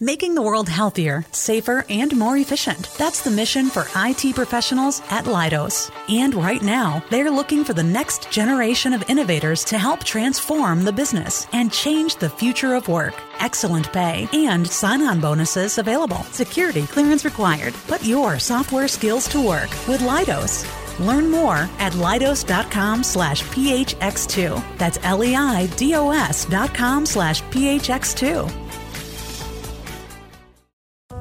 Making the world healthier, safer, and more efficient. That's the mission for IT professionals at Leidos. And right now, they're looking for the next generation of innovators to help transform the business and change the future of work. Excellent pay and sign on bonuses available. Security clearance required. Put your software skills to work with Leidos. Learn more at Leidos.com slash PHX2. That's L E I D O S dot com slash PHX2.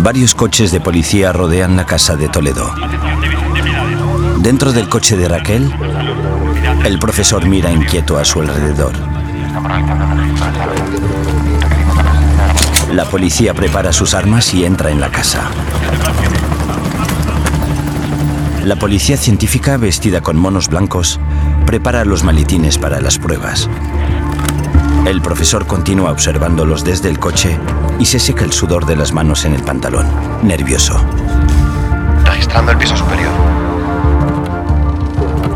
Varios coches de policía rodean la casa de Toledo. Dentro del coche de Raquel, el profesor mira inquieto a su alrededor. La policía prepara sus armas y entra en la casa. La policía científica, vestida con monos blancos, prepara los maletines para las pruebas. El profesor continúa observándolos desde el coche y se seca el sudor de las manos en el pantalón, nervioso. Registrando el piso superior.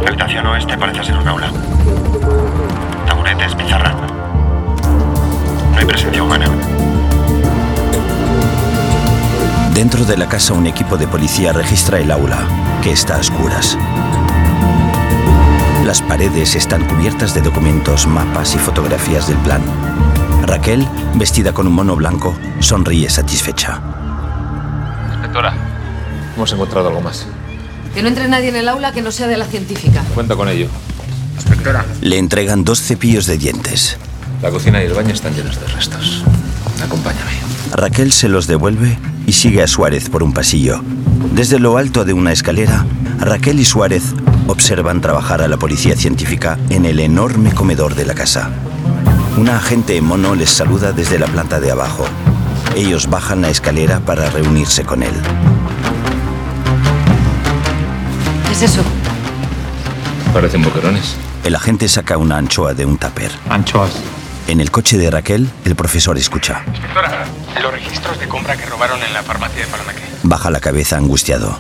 La habitación oeste parece ser un aula. Taburetes, pizarra. No hay presencia humana. Dentro de la casa un equipo de policía registra el aula, que está a oscuras. Las paredes están cubiertas de documentos, mapas y fotografías del plan. Raquel, vestida con un mono blanco, sonríe satisfecha. Inspectora, hemos encontrado algo más. Que no entre nadie en el aula que no sea de la científica. Cuenta con ello. Inspectora. Le entregan dos cepillos de dientes. La cocina y el baño están llenos de restos. Acompáñame. Raquel se los devuelve y sigue a Suárez por un pasillo. Desde lo alto de una escalera, Raquel y Suárez observan trabajar a la policía científica en el enorme comedor de la casa. Una agente en mono les saluda desde la planta de abajo. Ellos bajan la escalera para reunirse con él. ¿Qué es eso? Parecen boquerones. El agente saca una anchoa de un tupper. Anchoas. En el coche de Raquel, el profesor escucha. Inspectora, los registros de compra que robaron en la farmacia de Paranaque. Baja la cabeza angustiado.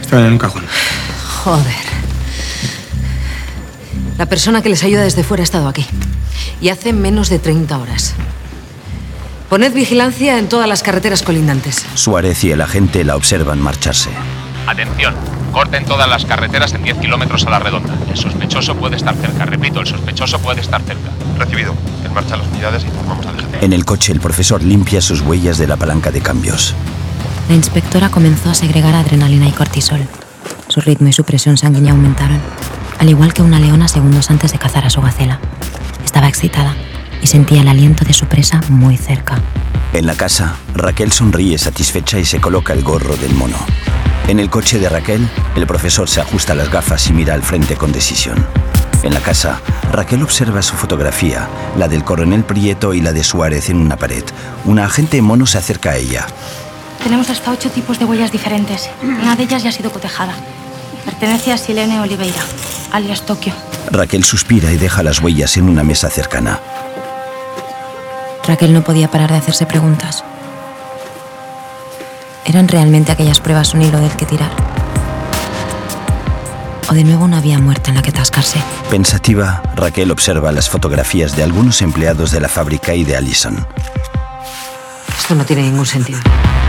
Están en un cajón. Joder. La persona que les ayuda desde fuera ha estado aquí. Y hace menos de 30 horas. Poned vigilancia en todas las carreteras colindantes. Suárez y el agente la observan marcharse. Atención. Corten todas las carreteras en 10 kilómetros a la redonda. El sospechoso puede estar cerca. Repito, el sospechoso puede estar cerca. Recibido. En marcha las unidades y informamos al DGT. En el coche, el profesor limpia sus huellas de la palanca de cambios. La inspectora comenzó a segregar adrenalina y cortisol. Su ritmo y su presión sanguínea aumentaron, al igual que una leona segundos antes de cazar a su gacela. Estaba excitada y sentía el aliento de su presa muy cerca. En la casa, Raquel sonríe satisfecha y se coloca el gorro del mono. En el coche de Raquel, el profesor se ajusta las gafas y mira al frente con decisión. En la casa, Raquel observa su fotografía, la del coronel Prieto y la de Suárez en una pared. Una agente mono se acerca a ella. Tenemos hasta ocho tipos de huellas diferentes. Una de ellas ya ha sido cotejada. Pertenece a Silene Oliveira, alias Tokio. Raquel suspira y deja las huellas en una mesa cercana. Raquel no podía parar de hacerse preguntas. ¿Eran realmente aquellas pruebas un hilo del que tirar? ¿O de nuevo una vía muerta en la que tascarse? Pensativa, Raquel observa las fotografías de algunos empleados de la fábrica y de Allison. Esto no tiene ningún sentido.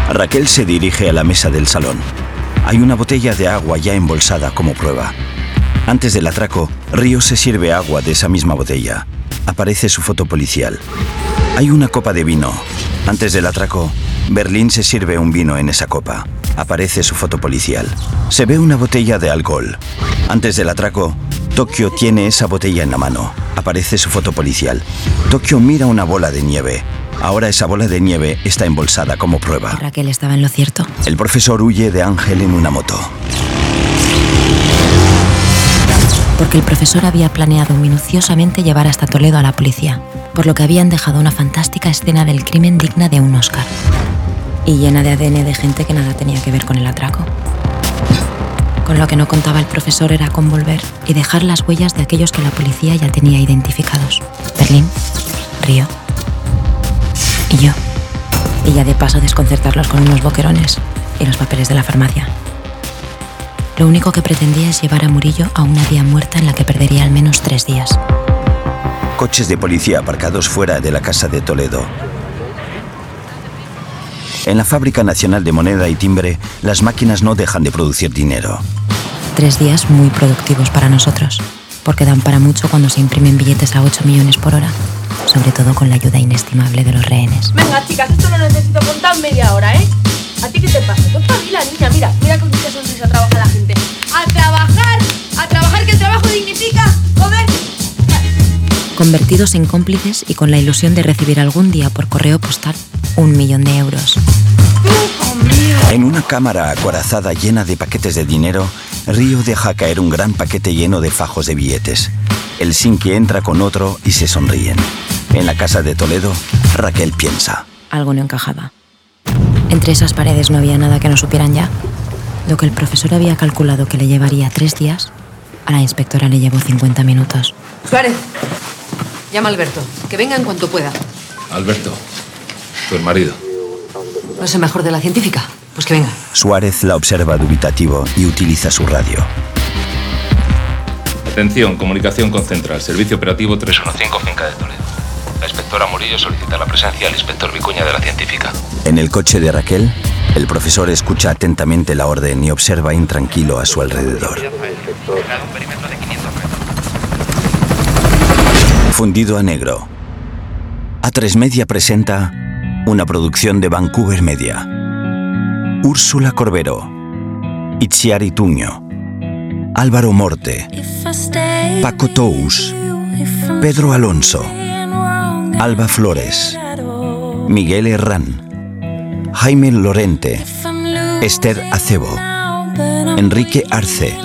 Raquel se dirige a la mesa del salón. Hay una botella de agua ya embolsada como prueba. Antes del atraco, Río se sirve agua de esa misma botella. Aparece su foto policial. Hay una copa de vino. Antes del atraco, Berlín se sirve un vino en esa copa. Aparece su foto policial. Se ve una botella de alcohol. Antes del atraco, Tokio tiene esa botella en la mano. Aparece su foto policial. Tokio mira una bola de nieve. Ahora esa bola de nieve está embolsada como prueba. Raquel estaba en lo cierto. El profesor huye de Ángel en una moto. Porque el profesor había planeado minuciosamente llevar hasta Toledo a la policía. por lo que habían dejado una fantástica escena del crimen digna de un Oscar. Y llena de ADN de gente que nada tenía que ver con el atraco. Con lo que no contaba el profesor era con volver y dejar las huellas de aquellos que la policía ya tenía identificados. Berlín, Río y yo. Y ya de paso desconcertarlos con unos boquerones y los papeles de la farmacia. Lo único que pretendía es llevar a Murillo a una vía muerta en la que perdería al menos tres días. Coches de policía aparcados fuera de la casa de Toledo. En la Fábrica Nacional de Moneda y Timbre, las máquinas no dejan de producir dinero. Tres días muy productivos para nosotros, porque dan para mucho cuando se imprimen billetes a 8 millones por hora, sobre todo con la ayuda inestimable de los rehenes. Venga, chicas, esto lo necesito contar media hora, ¿eh? ¿A ti qué te pasa? Tú la niña, mira, mira con qué sonrisa trabaja la gente. ¡A trabajar! ¡A trabajar que el trabajo dignifica! ¡Joder! Convertidos en cómplices y con la ilusión de recibir algún día por correo postal un millón de euros. En una cámara acorazada llena de paquetes de dinero, Río deja caer un gran paquete lleno de fajos de billetes. El que entra con otro y se sonríen. En la casa de Toledo, Raquel piensa. Algo no encajaba. Entre esas paredes no había nada que no supieran ya. Lo que el profesor había calculado que le llevaría tres días, a la inspectora le llevó 50 minutos. Suárez, llama a Alberto, que venga en cuanto pueda. Alberto, tu marido. ¿No es el mejor de la científica? Pues que venga. Suárez la observa dubitativo y utiliza su radio. Atención, comunicación con Central, servicio operativo 315 Finca de Toledo. La inspectora Murillo solicita la presencia del inspector Vicuña de la científica. En el coche de Raquel, el profesor escucha atentamente la orden y observa intranquilo a su alrededor. Fundido a negro. A3 Media presenta una producción de Vancouver Media. Úrsula Corbero, Itziari Tuño, Álvaro Morte, Paco Tous, Pedro Alonso, Alba Flores, Miguel Herrán, Jaime Lorente, Esther Acebo, Enrique Arce,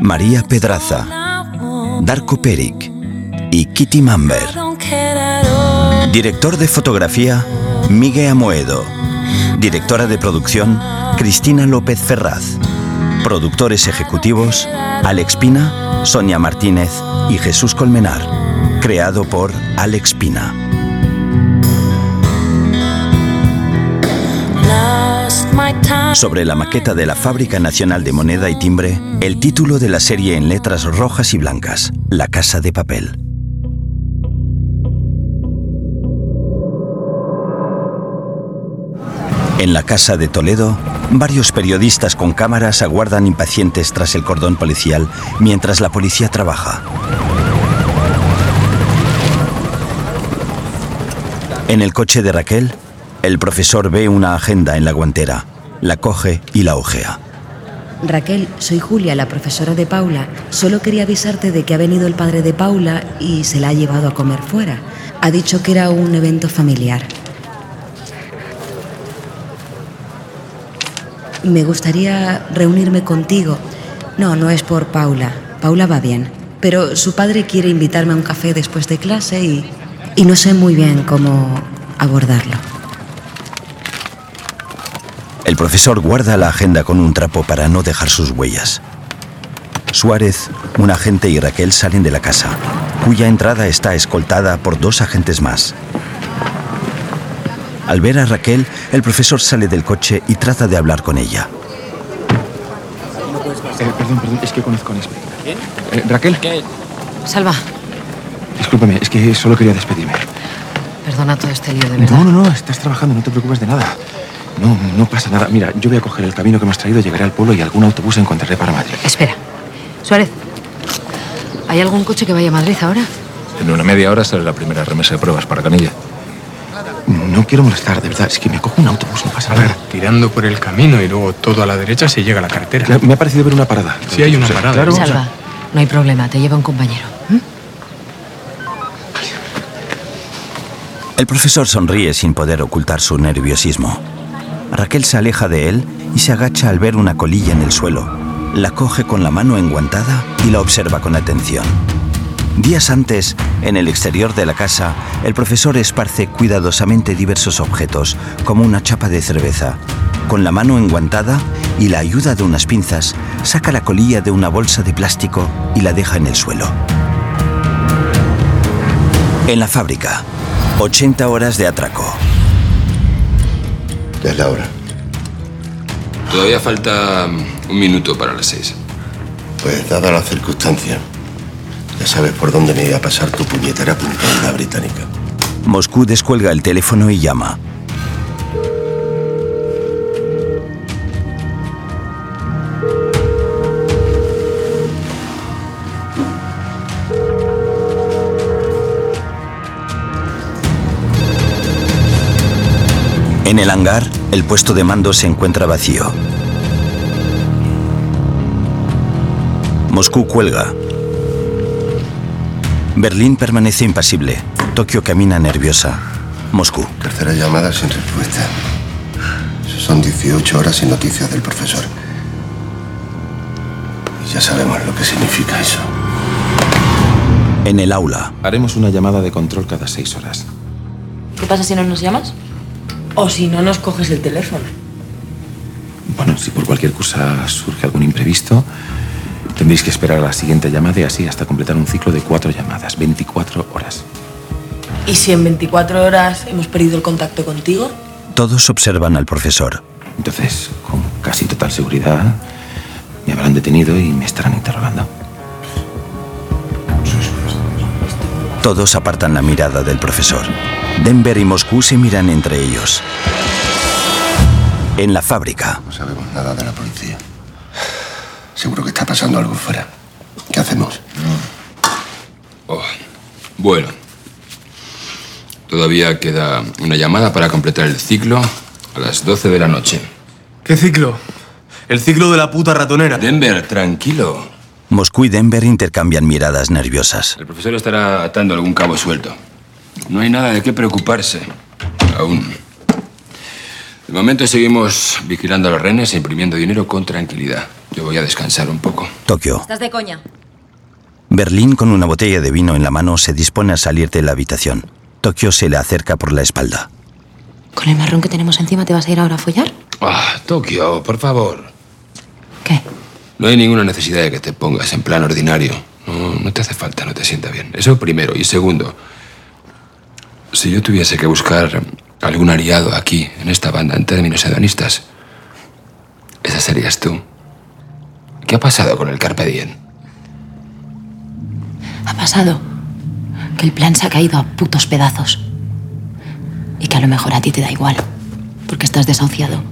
María Pedraza, Darko Peric y Kitty Mamber. Director de fotografía, Miguel Amoedo. Directora de producción, Cristina López Ferraz. Productores ejecutivos, Alex Pina, Sonia Martínez y Jesús Colmenar. Creado por Alex Pina. Sobre la maqueta de la Fábrica Nacional de Moneda y Timbre, el título de la serie en letras rojas y blancas, La Casa de Papel. En la casa de Toledo, varios periodistas con cámaras aguardan impacientes tras el cordón policial mientras la policía trabaja. En el coche de Raquel, el profesor ve una agenda en la guantera, la coge y la ojea. Raquel, soy Julia, la profesora de Paula. Solo quería avisarte de que ha venido el padre de Paula y se la ha llevado a comer fuera. Ha dicho que era un evento familiar. Me gustaría reunirme contigo. No, no es por Paula. Paula va bien. Pero su padre quiere invitarme a un café después de clase y, y no sé muy bien cómo abordarlo. El profesor guarda la agenda con un trapo para no dejar sus huellas. Suárez, un agente y Raquel salen de la casa, cuya entrada está escoltada por dos agentes más. Al ver a Raquel, el profesor sale del coche y trata de hablar con ella. Eh, perdón, perdón, es que conozco a Nespe. ¿Quién? Eh, ¿Raquel? ¿Qué? Salva. Discúlpame, es que solo quería despedirme. Perdona todo este lío, de verdad. No, no, no, estás trabajando, no te preocupes de nada. No, no pasa nada. Mira, yo voy a coger el camino que me has traído, llegaré al pueblo y algún autobús encontraré para Madrid. Espera. Suárez, ¿hay algún coche que vaya a Madrid ahora? En una media hora sale la primera remesa de pruebas para Canilla. No quiero molestar, de verdad. Es que me cojo un autobús, no pasa nada. tirando por el camino y luego todo a la derecha se llega a la carretera. me ha parecido ver una parada. Sí, hay una parada. Claro, Salva, no hay problema. Te lleva un compañero. El profesor sonríe sin poder ocultar su nerviosismo. Raquel se aleja de él y se agacha al ver una colilla en el suelo. La coge con la mano enguantada y la observa con atención. Días antes, en el exterior de la casa, el profesor esparce cuidadosamente diversos objetos, como una chapa de cerveza. Con la mano enguantada y la ayuda de unas pinzas, saca la colilla de una bolsa de plástico y la deja en el suelo. En la fábrica, 80 horas de atraco. Ya es la hora. Todavía falta un minuto para las seis. Pues dada la circunstancia, ya sabes por dónde me iba a pasar tu puñetera puntada británica. Moscú descuelga el teléfono y llama. En el hangar, el puesto de mando se encuentra vacío. Moscú cuelga. Berlín permanece impasible. Tokio camina nerviosa. Moscú. Tercera llamada sin respuesta. Son 18 horas sin noticias del profesor. Y ya sabemos lo que significa eso. En el aula. Haremos una llamada de control cada seis horas. ¿Qué pasa si no nos llamas? O si no nos coges el teléfono. Bueno, si por cualquier cosa surge algún imprevisto, tendréis que esperar a la siguiente llamada y así hasta completar un ciclo de cuatro llamadas, 24 horas. ¿Y si en 24 horas hemos perdido el contacto contigo? Todos observan al profesor. Entonces, con casi total seguridad, me habrán detenido y me estarán interrogando. Todos apartan la mirada del profesor. Denver y Moscú se miran entre ellos. En la fábrica. No sabemos nada de la policía. Seguro que está pasando algo fuera. ¿Qué hacemos? Oh, bueno. Todavía queda una llamada para completar el ciclo a las 12 de la noche. ¿Qué ciclo? El ciclo de la puta ratonera. Denver, tranquilo. Moscú y Denver intercambian miradas nerviosas. El profesor estará atando algún cabo suelto. No hay nada de qué preocuparse. Aún. De momento seguimos vigilando a los renes e imprimiendo dinero con tranquilidad. Yo voy a descansar un poco. Tokio. Estás de coña. Berlín, con una botella de vino en la mano, se dispone a salir de la habitación. Tokio se le acerca por la espalda. ¿Con el marrón que tenemos encima te vas a ir ahora a follar? Ah, Tokio, por favor. ¿Qué? No hay ninguna necesidad de que te pongas en plan ordinario. No, no te hace falta, no te sienta bien. Eso primero. Y segundo, si yo tuviese que buscar algún aliado aquí, en esta banda, en términos hedonistas, esa serías tú. ¿Qué ha pasado con el Carpe Diem? Ha pasado que el plan se ha caído a putos pedazos. Y que a lo mejor a ti te da igual, porque estás desahuciado.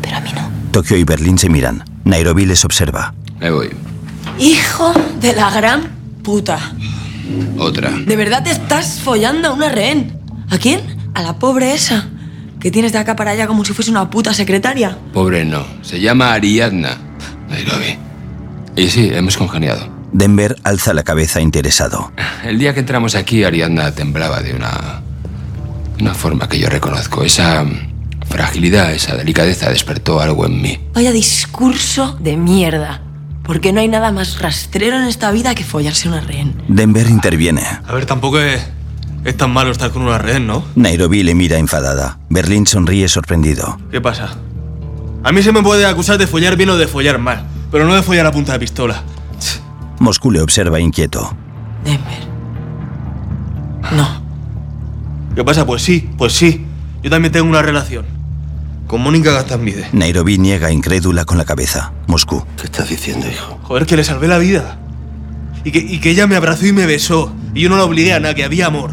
Pero a mí no. Tokio y Berlín se miran. Nairobi les observa. Me voy. Hijo de la gran puta. Otra. ¿De verdad te estás follando a una rehén? ¿A quién? A la pobre esa. Que tienes de acá para allá como si fuese una puta secretaria. Pobre no. Se llama Ariadna. Nairobi. Y sí, hemos congeniado. Denver alza la cabeza interesado. El día que entramos aquí, Ariadna temblaba de una. una forma que yo reconozco. Esa fragilidad, esa delicadeza despertó algo en mí. Vaya discurso de mierda. Porque no hay nada más rastrero en esta vida que follarse una rehén. Denver interviene. A ver, tampoco es, es tan malo estar con una rehén, ¿no? Nairobi le mira enfadada. Berlín sonríe sorprendido. ¿Qué pasa? A mí se me puede acusar de follar bien o de follar mal, pero no de follar a punta de pistola. Moscú le observa inquieto. Denver. No. ¿Qué pasa? Pues sí, pues sí. Yo también tengo una relación. Con Mónica Gastambide. Nairobi niega incrédula con la cabeza. Moscú. ¿Qué estás diciendo, hijo? Joder, que le salvé la vida. Y que, y que ella me abrazó y me besó. Y yo no la obligué a nada, que había amor.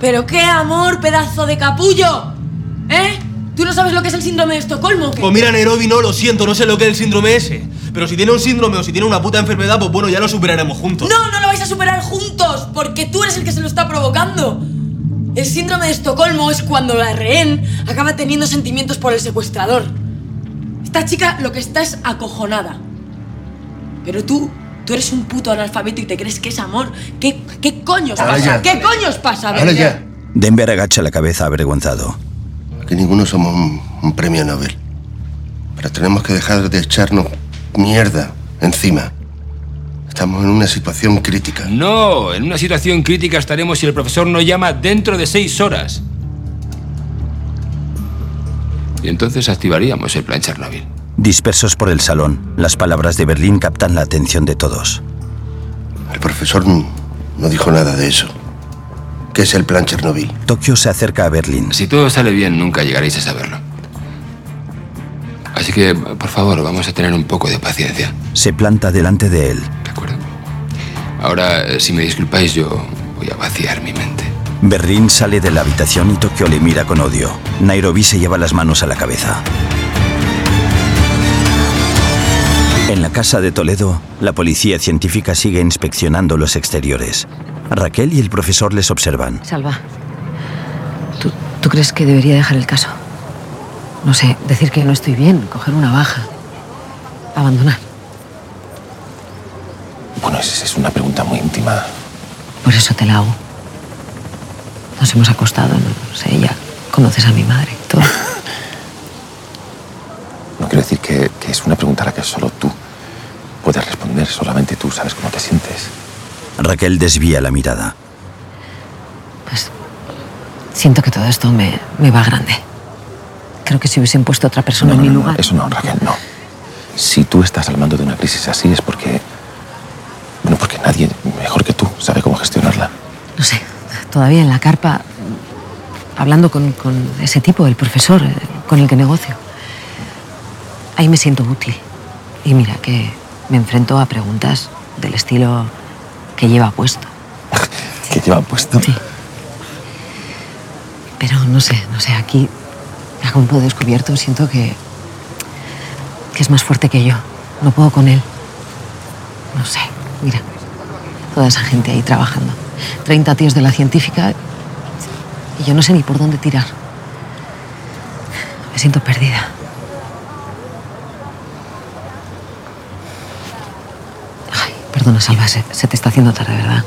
¿Pero qué amor, pedazo de capullo? ¿Eh? ¿Tú no sabes lo que es el síndrome de Estocolmo? o qué? Pues mira, Nairobi, no, lo siento, no sé lo que es el síndrome ese. Pero si tiene un síndrome o si tiene una puta enfermedad, pues bueno, ya lo superaremos juntos. No, no lo vais a superar juntos, porque tú eres el que se lo está provocando. El síndrome de Estocolmo es cuando la rehén acaba teniendo sentimientos por el secuestrador. Esta chica lo que está es acojonada. Pero tú, tú eres un puto analfabeto y te crees que es amor. ¿Qué, qué coños pasa? ya. ¿Qué coños pasa? Ahora ya. Denver agacha la cabeza avergonzado. Que ninguno somos un, un premio Nobel. Pero tenemos que dejar de echarnos mierda encima. Estamos en una situación crítica. No, en una situación crítica estaremos si el profesor no llama dentro de seis horas. Y entonces activaríamos el plan Chernobyl. Dispersos por el salón, las palabras de Berlín captan la atención de todos. El profesor no dijo nada de eso. ¿Qué es el plan Chernobyl? Tokio se acerca a Berlín. Si todo sale bien, nunca llegaréis a saberlo. Así que, por favor, vamos a tener un poco de paciencia. Se planta delante de él. De acuerdo. Ahora, eh, si me disculpáis, yo voy a vaciar mi mente. Berlín sale de la habitación y Tokio le mira con odio. Nairobi se lleva las manos a la cabeza. En la casa de Toledo, la policía científica sigue inspeccionando los exteriores. Raquel y el profesor les observan. Salva, ¿tú, ¿tú crees que debería dejar el caso? No sé, decir que no estoy bien, coger una baja, abandonar. Bueno, es, es una pregunta muy íntima. Por eso te la hago. Nos hemos acostado, no sé, ya conoces a mi madre, todo. No quiero decir que, que es una pregunta a la que solo tú puedes responder, solamente tú sabes cómo te sientes. Raquel desvía la mirada. Pues siento que todo esto me, me va grande. Creo que si hubiesen puesto otra persona No, no, en mi no, no, lugar. Eso no, Raquel, no. Si tú estás al mando de una crisis así es porque... Bueno, porque nadie mejor que tú sabe cómo gestionarla. No sé, todavía en la carpa, hablando con, con ese tipo, el profesor, eh, con el que negocio. Ahí me siento útil. Y mira que me enfrento a preguntas del estilo que lleva puesto. ¿Qué lleva puesto? Sí. Pero no sé, no sé, aquí, a campo descubierto, siento que, que es más fuerte que yo. No puedo con él. No sé, mira, toda esa gente ahí trabajando. 30 tíos de la científica y yo no sé ni por dónde tirar. Me siento perdida. Ay, perdona, Salva, se, se te está haciendo tarde, ¿verdad?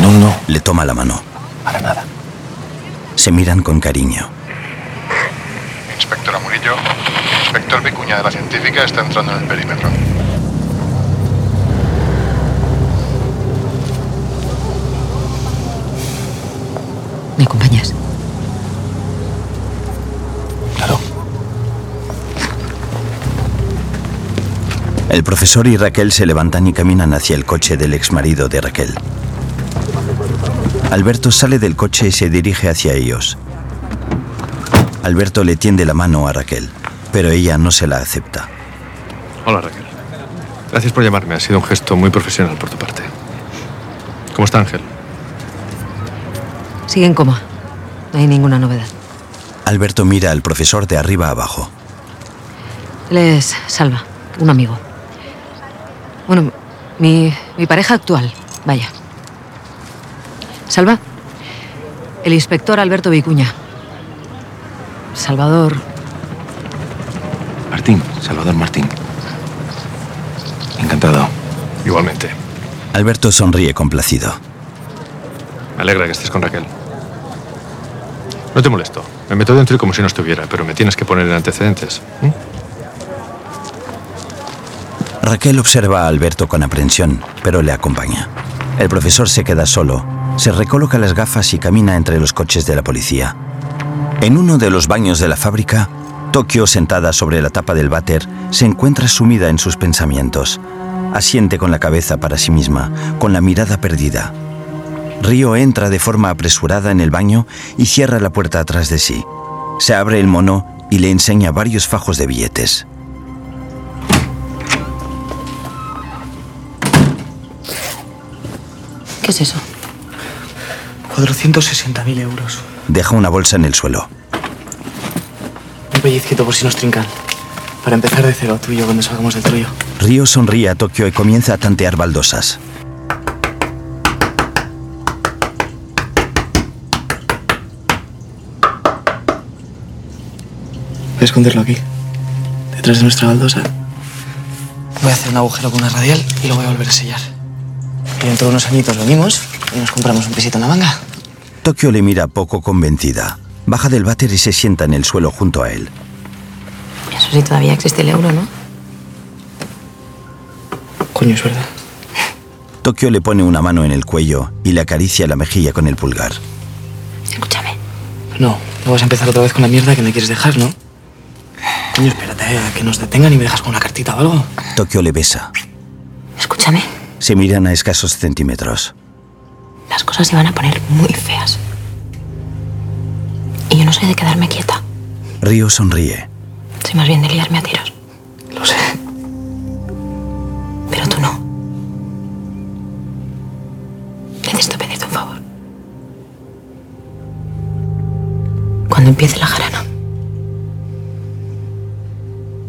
No, no. Le toma la mano. Para nada. Se miran con cariño. Inspectora Murillo, inspector Vicuña de la científica está entrando en el perímetro. El profesor y Raquel se levantan y caminan hacia el coche del exmarido de Raquel. Alberto sale del coche y se dirige hacia ellos. Alberto le tiende la mano a Raquel, pero ella no se la acepta. Hola, Raquel. Gracias por llamarme. Ha sido un gesto muy profesional por tu parte. ¿Cómo está Ángel? Sigue en coma. No hay ninguna novedad. Alberto mira al profesor de arriba abajo. Él es Salva, un amigo. Bueno, mi, mi pareja actual, vaya. Salva, el inspector Alberto Vicuña. Salvador, Martín, Salvador Martín. Encantado. Igualmente. Alberto sonríe complacido. Me alegra que estés con Raquel. No te molesto. Me meto dentro y como si no estuviera, pero me tienes que poner en antecedentes. Raquel observa a Alberto con aprensión, pero le acompaña. El profesor se queda solo, se recoloca las gafas y camina entre los coches de la policía. En uno de los baños de la fábrica, Tokio, sentada sobre la tapa del váter, se encuentra sumida en sus pensamientos. Asiente con la cabeza para sí misma, con la mirada perdida. Río entra de forma apresurada en el baño y cierra la puerta atrás de sí. Se abre el mono y le enseña varios fajos de billetes. ¿Qué es eso? 460.000 euros. Deja una bolsa en el suelo. Un pellizquito por si nos trincan. Para empezar de cero, tú y yo cuando salgamos del trullo. Río sonríe a Tokio y comienza a tantear baldosas. Voy a esconderlo aquí. Detrás de nuestra baldosa. Voy a hacer un agujero con una radial y lo voy a volver a sellar. Y dentro de unos añitos venimos y nos compramos un pisito en la manga. Tokio le mira poco convencida. Baja del váter y se sienta en el suelo junto a él. Eso sí, todavía existe el euro, ¿no? Coño, es verdad. Tokio le pone una mano en el cuello y le acaricia la mejilla con el pulgar. Escúchame. No, no vas a empezar otra vez con la mierda que me quieres dejar, ¿no? Coño, espérate a que nos detengan y me dejas con una cartita o algo. Tokio le besa. Escúchame. Se miran a escasos centímetros. Las cosas se van a poner muy feas. Y yo no soy de quedarme quieta. Río sonríe. Soy más bien de liarme a tiros. Lo sé. Pero tú no. Necesito pedirte un favor. Cuando empiece la jarana,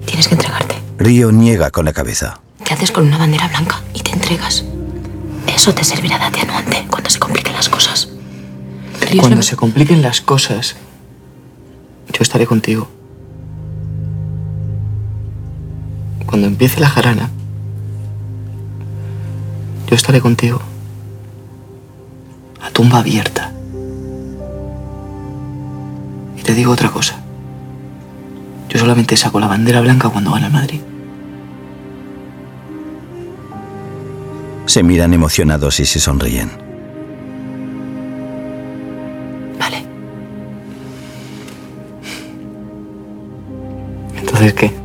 tienes que entregarte. Río niega con la cabeza. Te haces con una bandera blanca y te entregas. Eso te servirá de atenuante cuando se compliquen las cosas. Cuando lo- se compliquen las cosas, yo estaré contigo. Cuando empiece la jarana, yo estaré contigo. A tumba abierta. Y te digo otra cosa. Yo solamente saco la bandera blanca cuando gana el Madrid. Se miran emocionados y se sonríen. Vale. Entonces, ¿qué?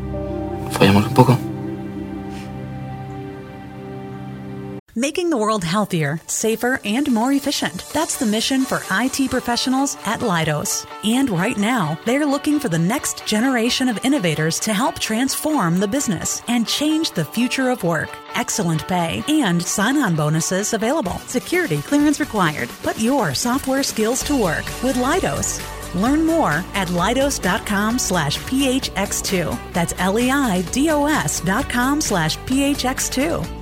World healthier, safer, and more efficient. That's the mission for IT professionals at Leidos. And right now, they're looking for the next generation of innovators to help transform the business and change the future of work. Excellent pay and sign on bonuses available. Security clearance required. Put your software skills to work with Leidos. Learn more at leidos.com slash phx2. That's L-E-I-D-O-S dot com slash phx2.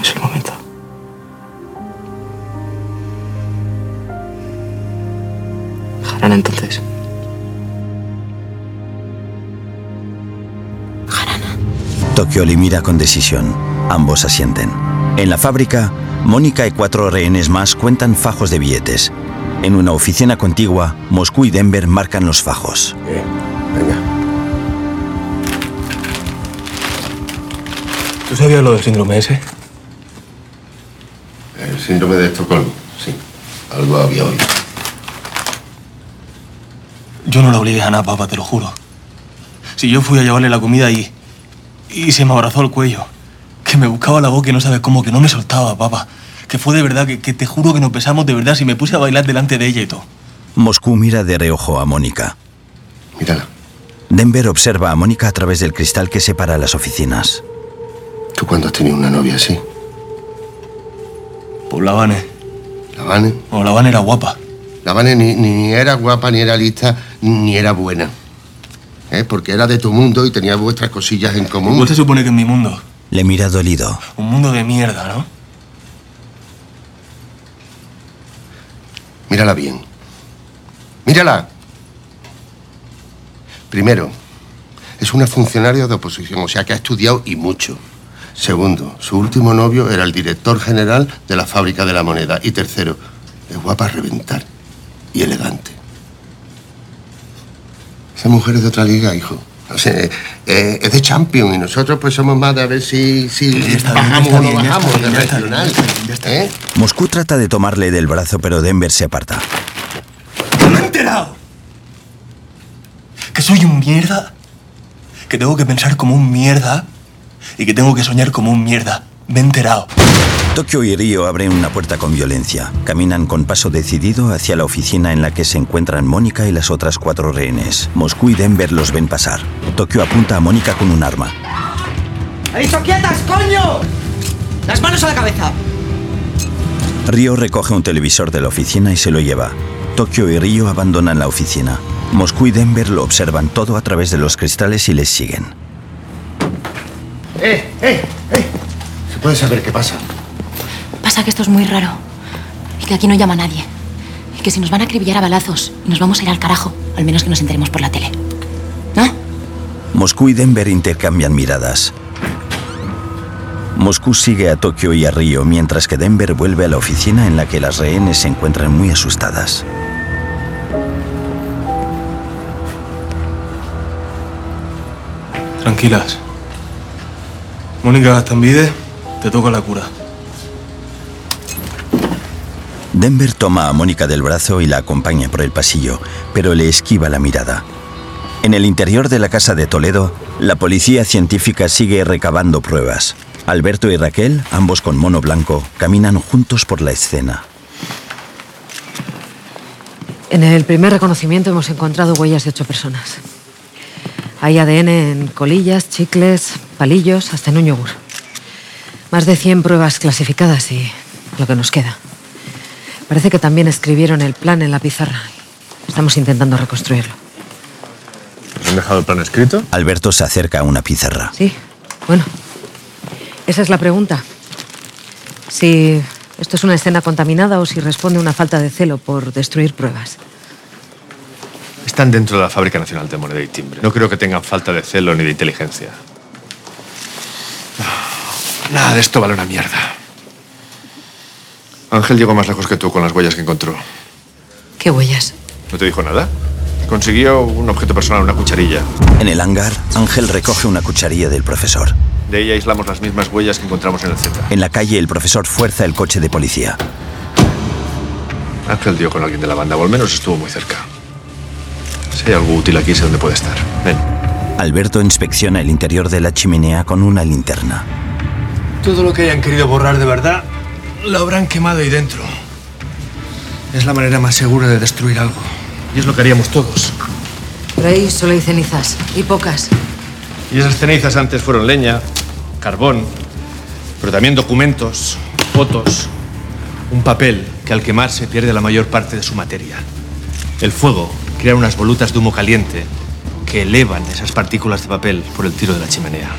Es el momento. Jarana entonces. Tokio le mira con decisión. Ambos asienten. En la fábrica, Mónica y cuatro rehenes más cuentan fajos de billetes. En una oficina contigua, Moscú y Denver marcan los fajos. venga. ¿Tú sabías lo del síndrome ese? El síndrome de Estocolmo, sí. Algo había oído. Yo no la obligué a nada, papá, te lo juro. Si yo fui a llevarle la comida y. y se me abrazó el cuello. Que me buscaba la boca y no sabes cómo, que no me soltaba, papá. Que fue de verdad, que, que te juro que nos besamos de verdad si me puse a bailar delante de ella y todo. Moscú mira de reojo a Mónica. Mírala. Denver observa a Mónica a través del cristal que separa las oficinas. ¿Tú cuándo has tenido una novia así? Pues la Vane. ¿La Vane? La Vane era guapa. La Vane ni, ni era guapa, ni era lista, ni era buena. ¿Eh? Porque era de tu mundo y tenía vuestras cosillas en común. ¿Cuál se supone que es mi mundo? Le mira dolido. Un mundo de mierda, ¿no? Mírala bien. Mírala. Primero, es una funcionaria de oposición, o sea que ha estudiado y mucho. Segundo, su último novio era el director general de la fábrica de la moneda. Y tercero, es guapa a reventar y elegante. Esa mujer es de otra liga, hijo. O sea, eh, es de champion y nosotros pues somos más de a ver si, si bajamos o no bien, ya está bajamos, bien, de ya está regional. ¿Eh? Moscú trata de tomarle del brazo, pero Denver se aparta. ¡Me he enterado! Que soy un mierda. Que tengo que pensar como un mierda. Y que tengo que soñar como un mierda. Me he enterado. Tokio y Río abren una puerta con violencia. Caminan con paso decidido hacia la oficina en la que se encuentran Mónica y las otras cuatro rehenes. Moscú y Denver los ven pasar. Tokio apunta a Mónica con un arma. ¡He dicho quietas, coño! ¡Las manos a la cabeza! Río recoge un televisor de la oficina y se lo lleva. Tokio y Río abandonan la oficina. Moscú y Denver lo observan todo a través de los cristales y les siguen. ¡Eh, eh, eh! ¿Se puede saber qué pasa? Pasa que esto es muy raro. Y que aquí no llama nadie. Y que si nos van a acribillar a balazos y nos vamos a ir al carajo, al menos que nos enteremos por la tele. Moscú y Denver intercambian miradas. Moscú sigue a Tokio y a Río, mientras que Denver vuelve a la oficina en la que las rehenes se encuentran muy asustadas. Tranquilas. Mónica Gastambide, te toca la cura. Denver toma a Mónica del brazo y la acompaña por el pasillo, pero le esquiva la mirada. En el interior de la casa de Toledo, la policía científica sigue recabando pruebas. Alberto y Raquel, ambos con mono blanco, caminan juntos por la escena. En el primer reconocimiento hemos encontrado huellas de ocho personas. Hay ADN en colillas, chicles, palillos, hasta en un yogur. Más de 100 pruebas clasificadas y lo que nos queda. Parece que también escribieron el plan en la pizarra. Estamos intentando reconstruirlo. ¿Nos han dejado el plan escrito? Alberto se acerca a una pizarra. Sí, bueno. Esa es la pregunta. Si esto es una escena contaminada o si responde a una falta de celo por destruir pruebas. Están dentro de la Fábrica Nacional de Moneda y Timbre. No creo que tengan falta de celo ni de inteligencia. Nada de esto vale una mierda. Ángel llegó más lejos que tú con las huellas que encontró. ¿Qué huellas? ¿No te dijo nada? Consiguió un objeto personal, una cucharilla. En el hangar, Ángel recoge una cucharilla del profesor. De ella aislamos las mismas huellas que encontramos en el Z. En la calle, el profesor fuerza el coche de policía. Ángel dio con alguien de la banda, o al menos estuvo muy cerca. Si hay algo útil aquí, sé dónde puede estar. Ven. Alberto inspecciona el interior de la chimenea con una linterna. Todo lo que hayan querido borrar de verdad, lo habrán quemado ahí dentro. Es la manera más segura de destruir algo. Y es lo que haríamos todos. Por ahí solo hay cenizas, y pocas. Y esas cenizas antes fueron leña, carbón, pero también documentos, fotos, un papel que al quemarse pierde la mayor parte de su materia. El fuego crea unas volutas de humo caliente que elevan esas partículas de papel por el tiro de la chimenea.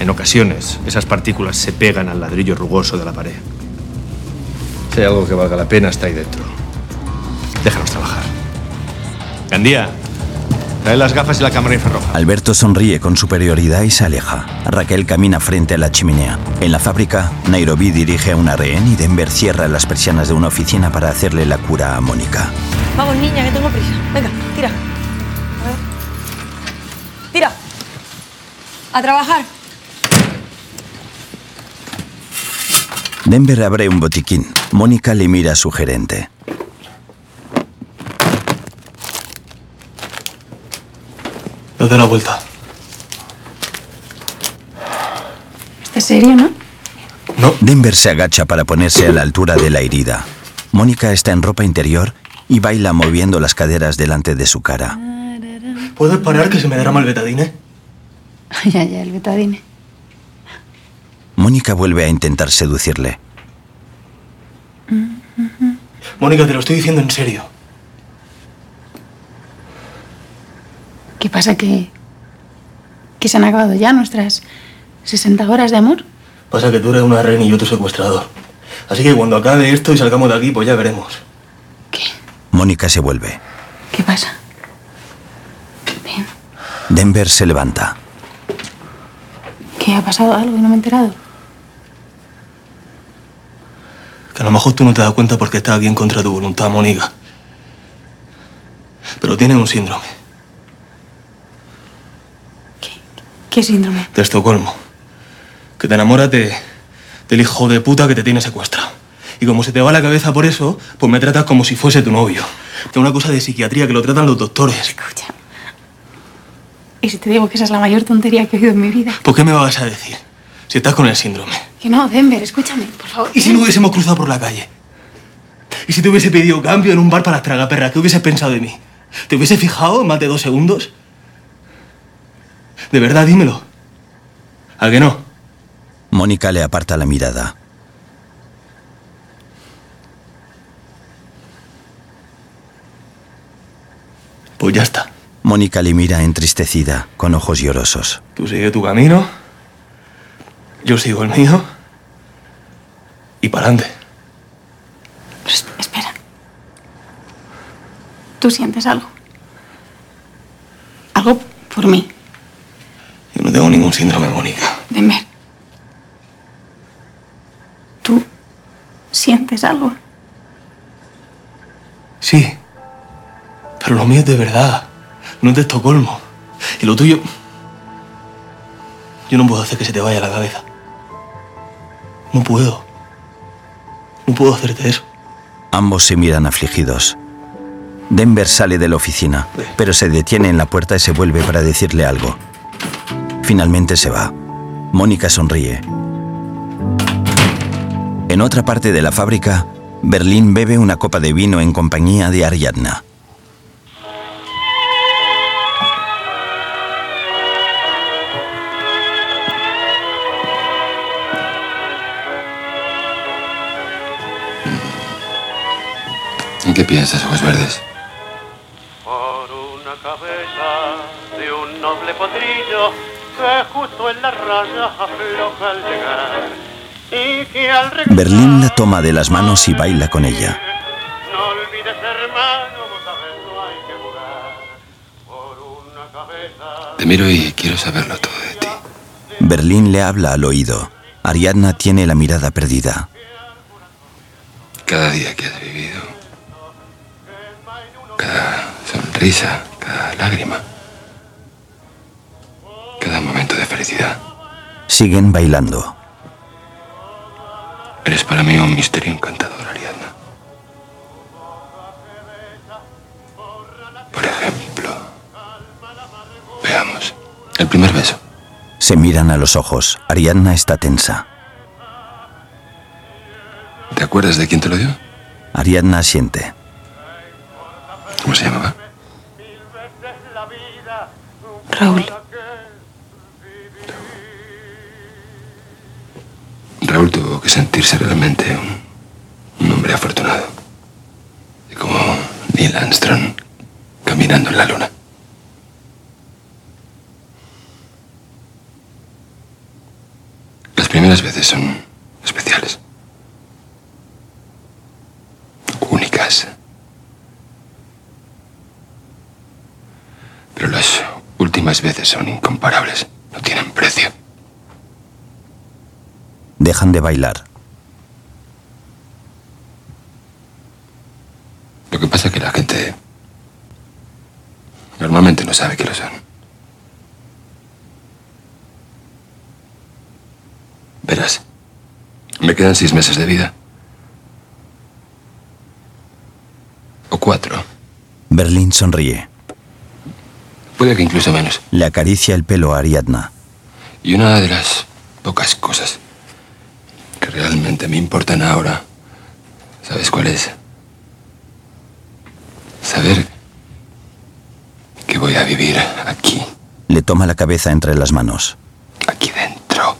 En ocasiones, esas partículas se pegan al ladrillo rugoso de la pared. Si hay algo que valga la pena, está ahí dentro. Déjanos trabajar. Gandía, trae las gafas y la cámara infrarroja. Alberto sonríe con superioridad y se aleja. Raquel camina frente a la chimenea. En la fábrica, Nairobi dirige a una rehén y Denver cierra las persianas de una oficina para hacerle la cura a Mónica. Vamos, niña, que tengo prisa. Venga, tira. A ver. Tira. A trabajar. Denver abre un botiquín. Mónica le mira a su gerente. Date la vuelta. ¿Estás serio, no? Denver se agacha para ponerse a la altura de la herida. Mónica está en ropa interior y baila moviendo las caderas delante de su cara. ¿Puedes parar que se me derrama el betadine? ya, ya, el betadine. Mónica vuelve a intentar seducirle. Mónica, te lo estoy diciendo en serio. ¿Qué pasa? ¿Que, que se han acabado ya nuestras 60 horas de amor? Pasa que tú eres una reina y yo tu secuestrador. Así que cuando acabe esto y salgamos de aquí, pues ya veremos. Mónica se vuelve. ¿Qué pasa? Denver se levanta. ¿Que ha pasado algo y no me he enterado? Que a lo mejor tú no te das cuenta porque estás aquí en contra de tu voluntad, Mónica. Pero tienes un síndrome. ¿Qué síndrome? De Estocolmo. Que te enamoras de, del hijo de puta que te tiene secuestrado. Y como se te va la cabeza por eso, pues me tratas como si fuese tu novio. Tengo una cosa de psiquiatría que lo tratan los doctores. Escucha. ¿Y si te digo que esa es la mayor tontería que he oído en mi vida? ¿Por qué me vas a decir? Si estás con el síndrome. Que no, Denver, escúchame, por favor. ¿Y si no hubiésemos cruzado por la calle? ¿Y si te hubiese pedido cambio en un bar para las tragaperras? ¿Qué hubieses pensado de mí? ¿Te hubiese fijado en más de dos segundos? De verdad, dímelo. ¿A que no? Mónica le aparta la mirada. Pues ya está. Mónica le mira entristecida, con ojos llorosos. Tú sigue tu camino, yo sigo el mío y para adelante. Espera. ¿Tú sientes algo? Algo por mí. Yo no tengo ningún síndrome, Mónica. Denver. ¿Tú sientes algo? Sí. Pero lo mío es de verdad. No es de Estocolmo. Y lo tuyo... Yo no puedo hacer que se te vaya la cabeza. No puedo. No puedo hacerte eso. Ambos se miran afligidos. Denver sale de la oficina, pero se detiene en la puerta y se vuelve para decirle algo. Finalmente se va. Mónica sonríe. En otra parte de la fábrica, Berlín bebe una copa de vino en compañía de Ariadna. ¿En qué piensas, ojos verdes? Por una cabeza de un noble potrillo que justo en la raya afloja al llegar y que al regresar Berlín la toma de las manos y baila con ella. no olvides hermano, vos sabés no hay que jugar por una cabeza Te miro y quiero saberlo todo de ti. Berlín le habla al oído. Ariadna tiene la mirada perdida. Cada día que has vivido. Cada sonrisa, cada lágrima. Cada momento de felicidad. Siguen bailando. Eres para mí un misterio encantador, Ariadna. Por ejemplo, veamos. El primer beso. Se miran a los ojos. Ariadna está tensa. ¿Te acuerdas de quién te lo dio? Ariadna asiente. ¿Cómo se llamaba? Raúl. Raúl tuvo que sentirse realmente un, un hombre afortunado. Y como Neil Armstrong caminando en la luna. Las primeras veces son especiales. Únicas. Pero las últimas veces son incomparables. No tienen precio. Dejan de bailar. Lo que pasa es que la gente normalmente no sabe que lo son. Verás, me quedan seis meses de vida. O cuatro. Berlín sonríe. Puede que incluso menos. Le acaricia el pelo a Ariadna. Y una de las pocas cosas que realmente me importan ahora, ¿sabes cuál es? Saber que voy a vivir aquí, Le toma la cabeza entre las manos. aquí dentro.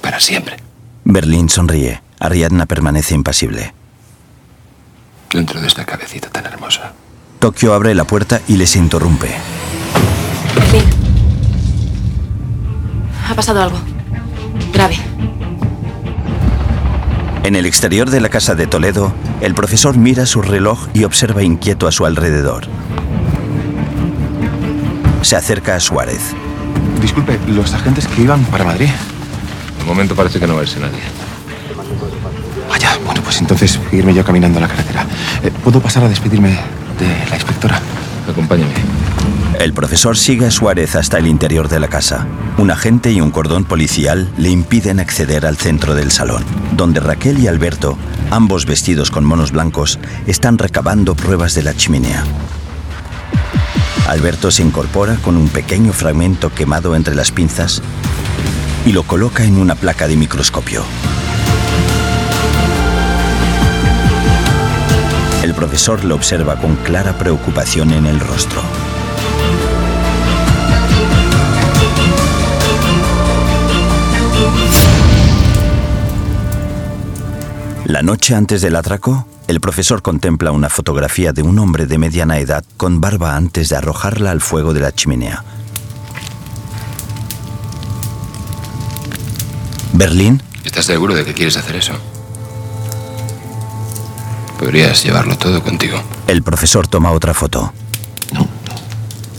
Para siempre. Berlín sonríe. Ariadna permanece impasible. Dentro de esta cabecita tan hermosa. Tokio abre la puerta y les interrumpe. Ha pasado algo. Grave. En el exterior de la casa de Toledo, el profesor mira su reloj y observa inquieto a su alrededor. Se acerca a Suárez. Disculpe, los agentes que iban para Madrid. De momento parece que no va a irse nadie. Vaya, bueno, pues entonces irme yo caminando a la carretera. Eh, ¿Puedo pasar a despedirme de la inspectora? Acompáñame. El profesor sigue a Suárez hasta el interior de la casa. Un agente y un cordón policial le impiden acceder al centro del salón, donde Raquel y Alberto, ambos vestidos con monos blancos, están recabando pruebas de la chimenea. Alberto se incorpora con un pequeño fragmento quemado entre las pinzas y lo coloca en una placa de microscopio. Profesor lo observa con clara preocupación en el rostro. La noche antes del atraco, El profesor contempla una fotografía de un hombre de mediana edad con barba antes de arrojarla al fuego de la chimenea. ¿Berlín? ¿Estás seguro de que quieres hacer eso? Podrías llevarlo todo contigo. El profesor toma otra foto.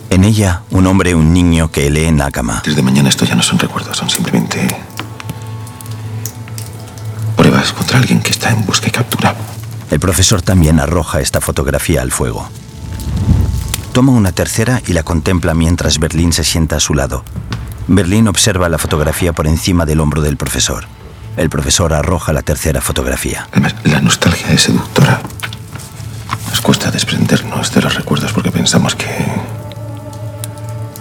En ella, un hombre y un niño que lee en la cama. Desde mañana esto ya no son recuerdos, son simplemente pruebas contra alguien que está en busca y captura. El profesor también arroja esta fotografía al fuego. Toma una tercera y la contempla mientras Berlín se sienta a su lado. Berlín observa la fotografía por encima del hombro del profesor. El profesor arroja la tercera fotografía. Además, la nostalgia es seductora. Nos cuesta desprendernos de los recuerdos porque pensamos que,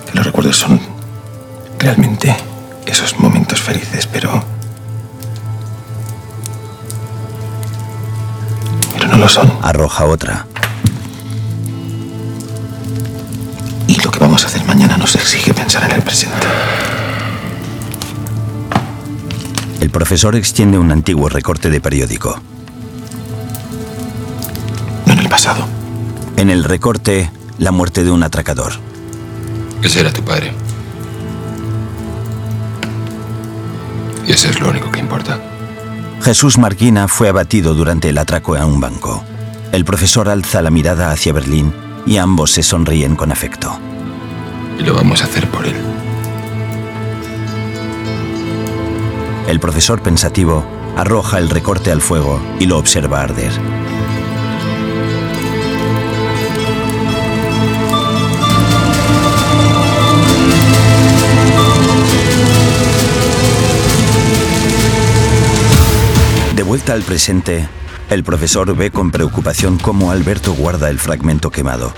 que los recuerdos son realmente esos momentos felices, pero... Pero no lo son. Arroja otra. Y lo que vamos a hacer mañana nos exige pensar en el presente. El profesor extiende un antiguo recorte de periódico. No en el pasado. En el recorte, la muerte de un atracador. Ese era tu padre. Y eso es lo único que importa. Jesús Marquina fue abatido durante el atraco a un banco. El profesor alza la mirada hacia Berlín y ambos se sonríen con afecto. Y lo vamos a hacer por él. El profesor pensativo arroja el recorte al fuego y lo observa arder. De vuelta al presente, el profesor ve con preocupación cómo Alberto guarda el fragmento quemado.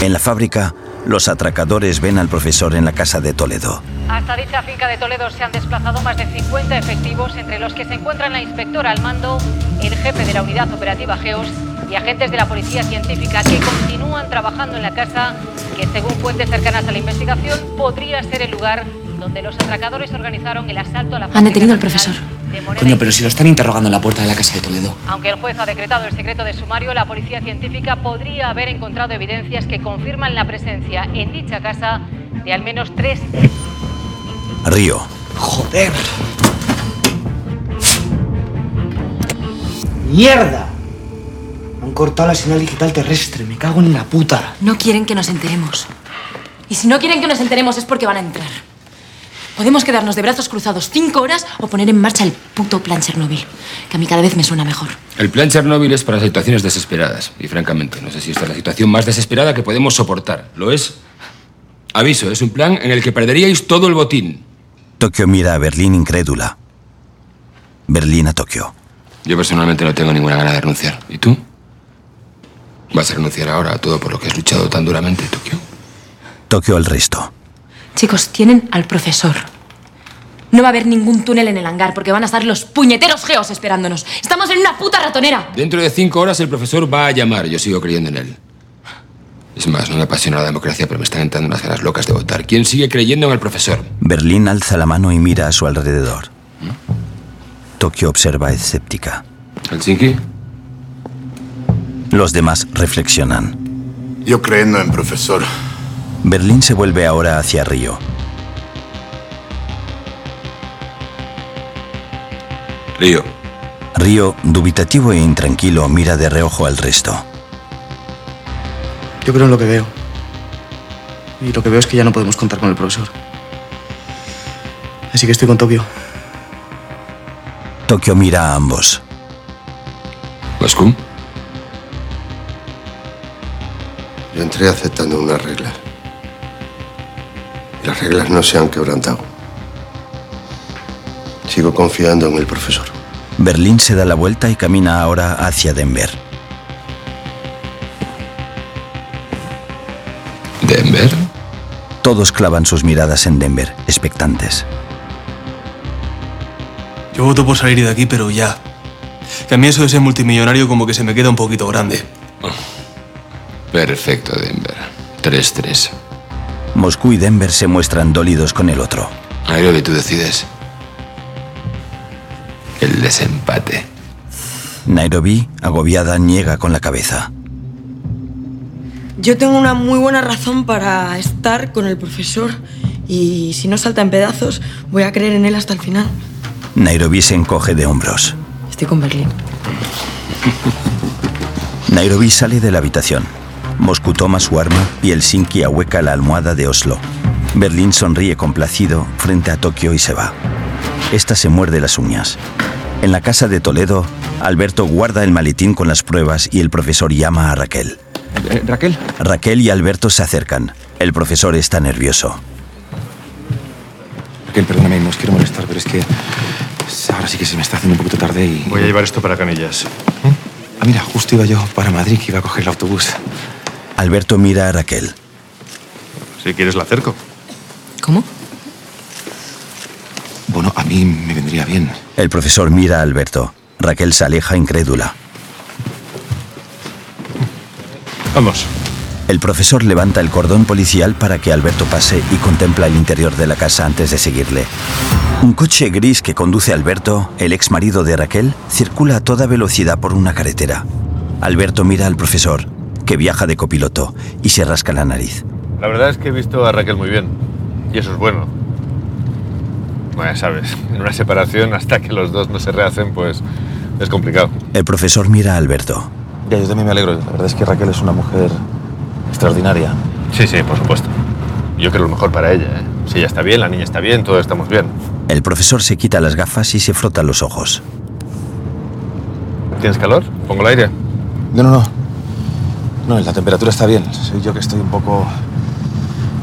En la fábrica, los atracadores ven al profesor en la casa de Toledo. Hasta dicha finca de Toledo se han desplazado más de 50 efectivos, entre los que se encuentran la inspectora al mando, el jefe de la unidad operativa GEOS y agentes de la policía científica que continúan trabajando en la casa que, según fuentes cercanas a la investigación, podría ser el lugar donde los atracadores organizaron el asalto a la Han detenido al profesor. Coño, pero si lo están interrogando en la puerta de la casa de Toledo. Aunque el juez ha decretado el secreto de sumario, la policía científica podría haber encontrado evidencias que confirman la presencia en dicha casa de al menos tres Río. Joder. ¡Mierda! Han cortado la señal digital terrestre. Me cago en la puta. No quieren que nos enteremos. Y si no quieren que nos enteremos es porque van a entrar. Podemos quedarnos de brazos cruzados cinco horas o poner en marcha el puto plan Chernobyl, que a mí cada vez me suena mejor. El plan Chernobyl es para situaciones desesperadas. Y francamente, no sé si esta es la situación más desesperada que podemos soportar. ¿Lo es? Aviso, es un plan en el que perderíais todo el botín. Tokio mira a Berlín incrédula. Berlín a Tokio. Yo personalmente no tengo ninguna gana de renunciar. ¿Y tú? ¿Vas a renunciar ahora a todo por lo que has luchado tan duramente, Tokio? Tokio al resto. Chicos, tienen al profesor. No va a haber ningún túnel en el hangar porque van a estar los puñeteros geos esperándonos. Estamos en una puta ratonera. Dentro de cinco horas el profesor va a llamar. Yo sigo creyendo en él. Es más, no me apasiona la democracia, pero me están entrando unas ganas locas de votar. ¿Quién sigue creyendo en el profesor? Berlín alza la mano y mira a su alrededor. Tokio observa escéptica. ¿Helsinki? Los demás reflexionan. Yo creyendo en profesor. Berlín se vuelve ahora hacia Río. Río. Río, dubitativo e intranquilo, mira de reojo al resto. Yo creo en lo que veo. Y lo que veo es que ya no podemos contar con el profesor. Así que estoy con Tokio. Tokio mira a ambos. ¿Moscú? Yo entré aceptando unas reglas. Las reglas no se han quebrantado. Sigo confiando en el profesor. Berlín se da la vuelta y camina ahora hacia Denver. ¿Denver? Todos clavan sus miradas en Denver, expectantes. Yo voto por salir de aquí, pero ya. Que a mí eso de ser multimillonario como que se me queda un poquito grande. Perfecto, Denver. 3-3. Moscú y Denver se muestran dolidos con el otro. Nairobi, tú decides. El desempate. Nairobi, agobiada, niega con la cabeza. Yo tengo una muy buena razón para estar con el profesor y si no salta en pedazos, voy a creer en él hasta el final. Nairobi se encoge de hombros. Estoy con Berlín. Nairobi sale de la habitación. Moscú toma su arma y el Sinki ahueca la almohada de Oslo. Berlín sonríe complacido frente a Tokio y se va. Esta se muerde las uñas. En la casa de Toledo, Alberto guarda el maletín con las pruebas y el profesor llama a Raquel. Eh, ¿Raquel? Raquel y Alberto se acercan. El profesor está nervioso. Raquel, perdóname, no os quiero molestar, pero es que ahora sí que se me está haciendo un poquito tarde y... Voy a llevar esto para Canillas. Ah, mira, justo iba yo para Madrid, que iba a coger el autobús. Alberto mira a Raquel. Si quieres la acerco. ¿Cómo? Bueno, a mí me vendría bien. El profesor mira a Alberto. Raquel se aleja incrédula. Vamos. El profesor levanta el cordón policial para que Alberto pase y contempla el interior de la casa antes de seguirle. Un coche gris que conduce a Alberto, el ex marido de Raquel, circula a toda velocidad por una carretera. Alberto mira al profesor, que viaja de copiloto, y se rasca la nariz. La verdad es que he visto a Raquel muy bien. Y eso es bueno. Bueno, ya sabes, en una separación hasta que los dos no se rehacen, pues es complicado. El profesor mira a Alberto. Ya, yo también me alegro. La verdad es que Raquel es una mujer extraordinaria. Sí, sí, por supuesto. Yo quiero lo mejor para ella. ¿eh? Si ella está bien, la niña está bien, todos estamos bien. El profesor se quita las gafas y se frota los ojos. ¿Tienes calor? ¿Pongo el aire? No, no, no. No, la temperatura está bien. Soy yo que estoy un poco.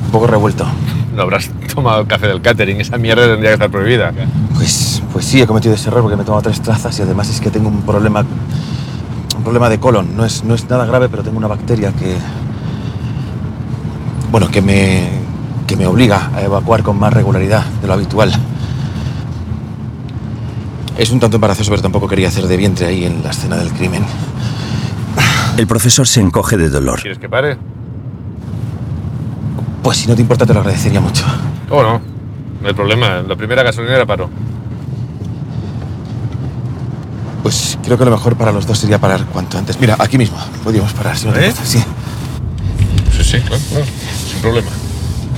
un poco revuelto. No habrás tomado el café del catering. Esa mierda tendría que estar prohibida. Pues, pues sí, he cometido ese error porque me he tomado tres trazas y además es que tengo un problema. un problema de colon. No es, no es nada grave, pero tengo una bacteria que. bueno, que me. que me obliga a evacuar con más regularidad de lo habitual. Es un tanto embarazoso, pero tampoco quería hacer de vientre ahí en la escena del crimen. El profesor se encoge de dolor. ¿Quieres que pare? Pues si no te importa, te lo agradecería mucho. ¿Cómo no? No hay problema. La primera gasolinera paró. Pues creo que lo mejor para los dos sería parar cuanto antes. Mira, aquí mismo. Podríamos parar, si no te ¿Eh? importa. Sí. Sí, sí, claro, claro. Sin problema.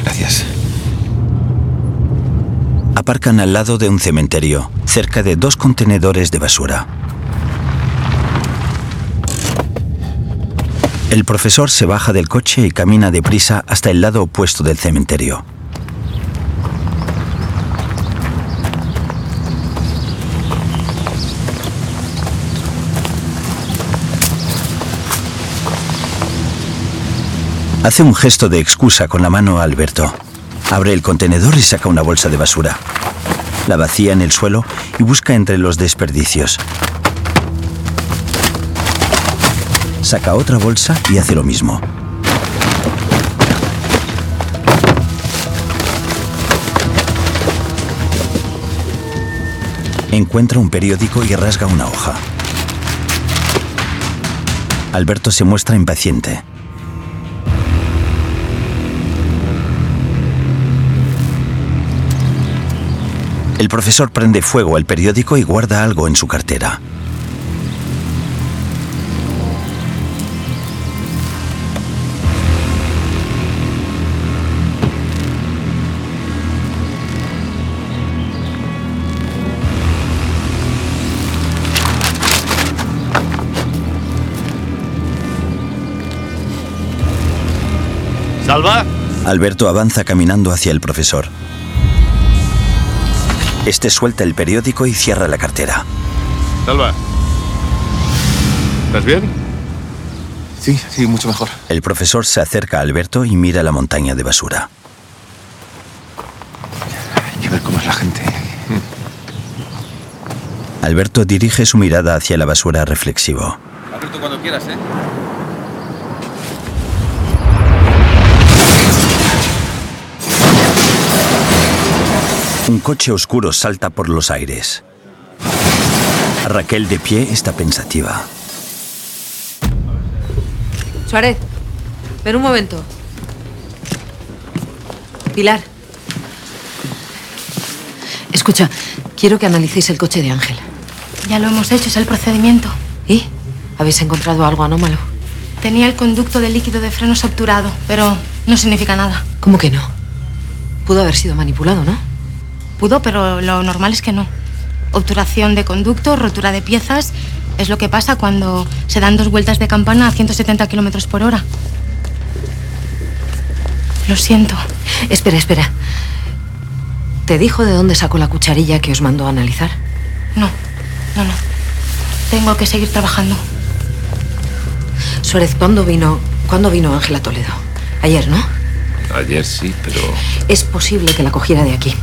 Gracias. Aparcan al lado de un cementerio, cerca de dos contenedores de basura. El profesor se baja del coche y camina deprisa hasta el lado opuesto del cementerio. Hace un gesto de excusa con la mano a Alberto. Abre el contenedor y saca una bolsa de basura. La vacía en el suelo y busca entre los desperdicios. Saca otra bolsa y hace lo mismo. Encuentra un periódico y rasga una hoja. Alberto se muestra impaciente. El profesor prende fuego al periódico y guarda algo en su cartera. Alberto avanza caminando hacia el profesor. Este suelta el periódico y cierra la cartera. Salva. ¿Estás bien? Sí, sí, mucho mejor. El profesor se acerca a Alberto y mira la montaña de basura. Hay que ver cómo es la gente. Alberto dirige su mirada hacia la basura reflexivo. Alberto, cuando quieras, ¿eh? Un coche oscuro salta por los aires. Raquel de pie está pensativa. Suárez, ven un momento. Pilar. Escucha, quiero que analicéis el coche de Ángel. Ya lo hemos hecho, es el procedimiento. ¿Habéis encontrado algo anómalo? Tenía el conducto de líquido de frenos obturado, pero no significa nada. ¿Cómo que no? Pudo haber sido manipulado, ¿no? Pudo, pero lo normal es que no. Obturación de conducto, rotura de piezas, es lo que pasa cuando se dan dos vueltas de campana a 170 kilómetros por hora. Lo siento. Espera, espera. ¿Te dijo de dónde sacó la cucharilla que os mandó a analizar? No, no, no. Tengo que seguir trabajando. Suárez, ¿cuándo vino, ¿cuándo vino Ángela Toledo? Ayer, ¿no? Ayer sí, pero... Es posible que la cogiera de aquí.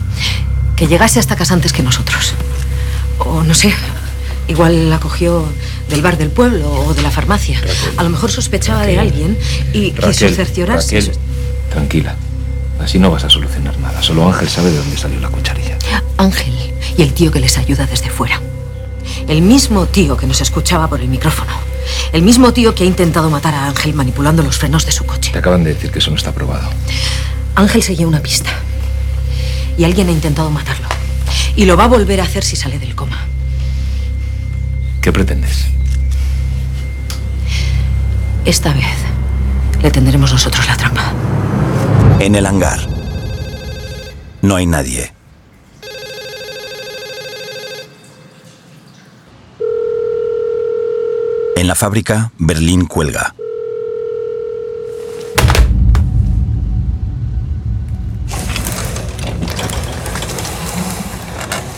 Que llegase hasta casa antes que nosotros. O no sé, igual la cogió del bar del pueblo o de la farmacia. A lo mejor sospechaba de alguien y quiso cerciorarse. Raquel, tranquila. Así no vas a solucionar nada. Solo Ángel sabe de dónde salió la cucharilla. Ángel y el tío que les ayuda desde fuera. El mismo tío que nos escuchaba por el micrófono. El mismo tío que ha intentado matar a Ángel manipulando los frenos de su coche. Te acaban de decir que eso no está probado. Ángel seguía una pista. Y alguien ha intentado matarlo. Y lo va a volver a hacer si sale del coma. ¿Qué pretendes? Esta vez le tendremos nosotros la trampa. En el hangar. No hay nadie. En la fábrica, Berlín cuelga.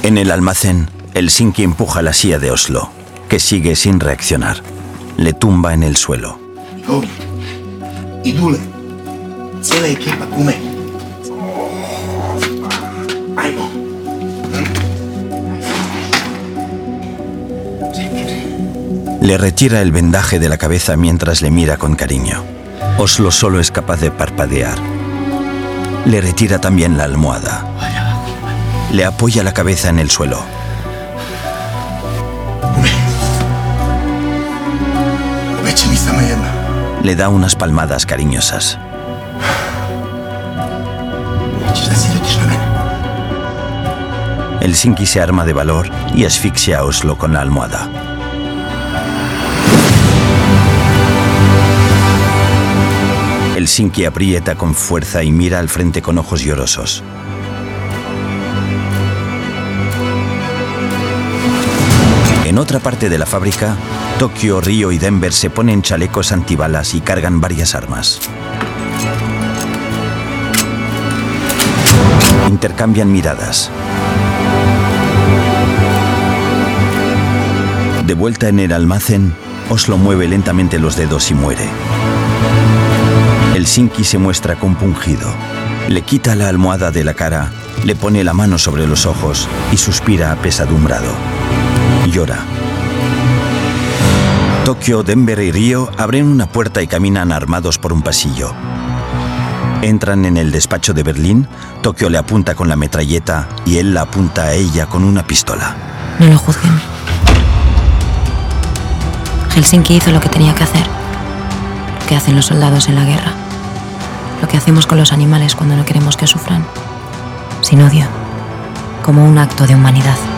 En el almacén, Helsinki empuja la silla de Oslo, que sigue sin reaccionar. Le tumba en el suelo. Le retira el vendaje de la cabeza mientras le mira con cariño. Oslo solo es capaz de parpadear. Le retira también la almohada. Le apoya la cabeza en el suelo. Le da unas palmadas cariñosas. Helsinki se arma de valor y asfixia a Oslo con la almohada. Helsinki aprieta con fuerza y mira al frente con ojos llorosos. En otra parte de la fábrica, Tokio, Río y Denver se ponen chalecos antibalas y cargan varias armas. Intercambian miradas. De vuelta en el almacén, Oslo mueve lentamente los dedos y muere. Helsinki se muestra compungido. Le quita la almohada de la cara, le pone la mano sobre los ojos y suspira apesadumbrado. Llora. Tokio, Denver y Río abren una puerta y caminan armados por un pasillo. Entran en el despacho de Berlín, Tokio le apunta con la metralleta y él la apunta a ella con una pistola. No lo juzguen. Helsinki hizo lo que tenía que hacer. Lo que hacen los soldados en la guerra. Lo que hacemos con los animales cuando no queremos que sufran. Sin odio. Como un acto de humanidad.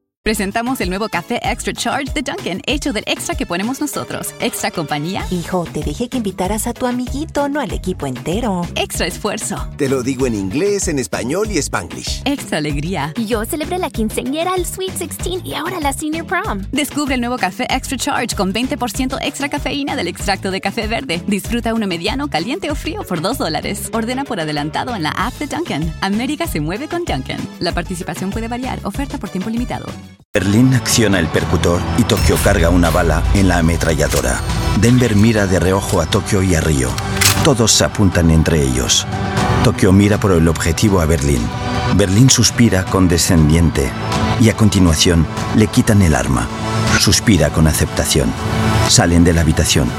Presentamos el nuevo café Extra Charge de Dunkin', hecho del extra que ponemos nosotros. Extra compañía. Hijo, te dije que invitaras a tu amiguito, no al equipo entero. Extra esfuerzo. Te lo digo en inglés, en español y spanglish. Extra alegría. Yo celebré la quinceañera, el Sweet 16 y ahora la Senior Prom. Descubre el nuevo café Extra Charge con 20% extra cafeína del extracto de café verde. Disfruta uno mediano, caliente o frío por 2 dólares. Ordena por adelantado en la app de Dunkin'. América se mueve con Dunkin'. La participación puede variar. Oferta por tiempo limitado. Berlín acciona el percutor y Tokio carga una bala en la ametralladora. Denver mira de reojo a Tokio y a Río. Todos se apuntan entre ellos. Tokio mira por el objetivo a Berlín. Berlín suspira condescendiente y a continuación le quitan el arma. suspira con aceptación. Salen de la habitación.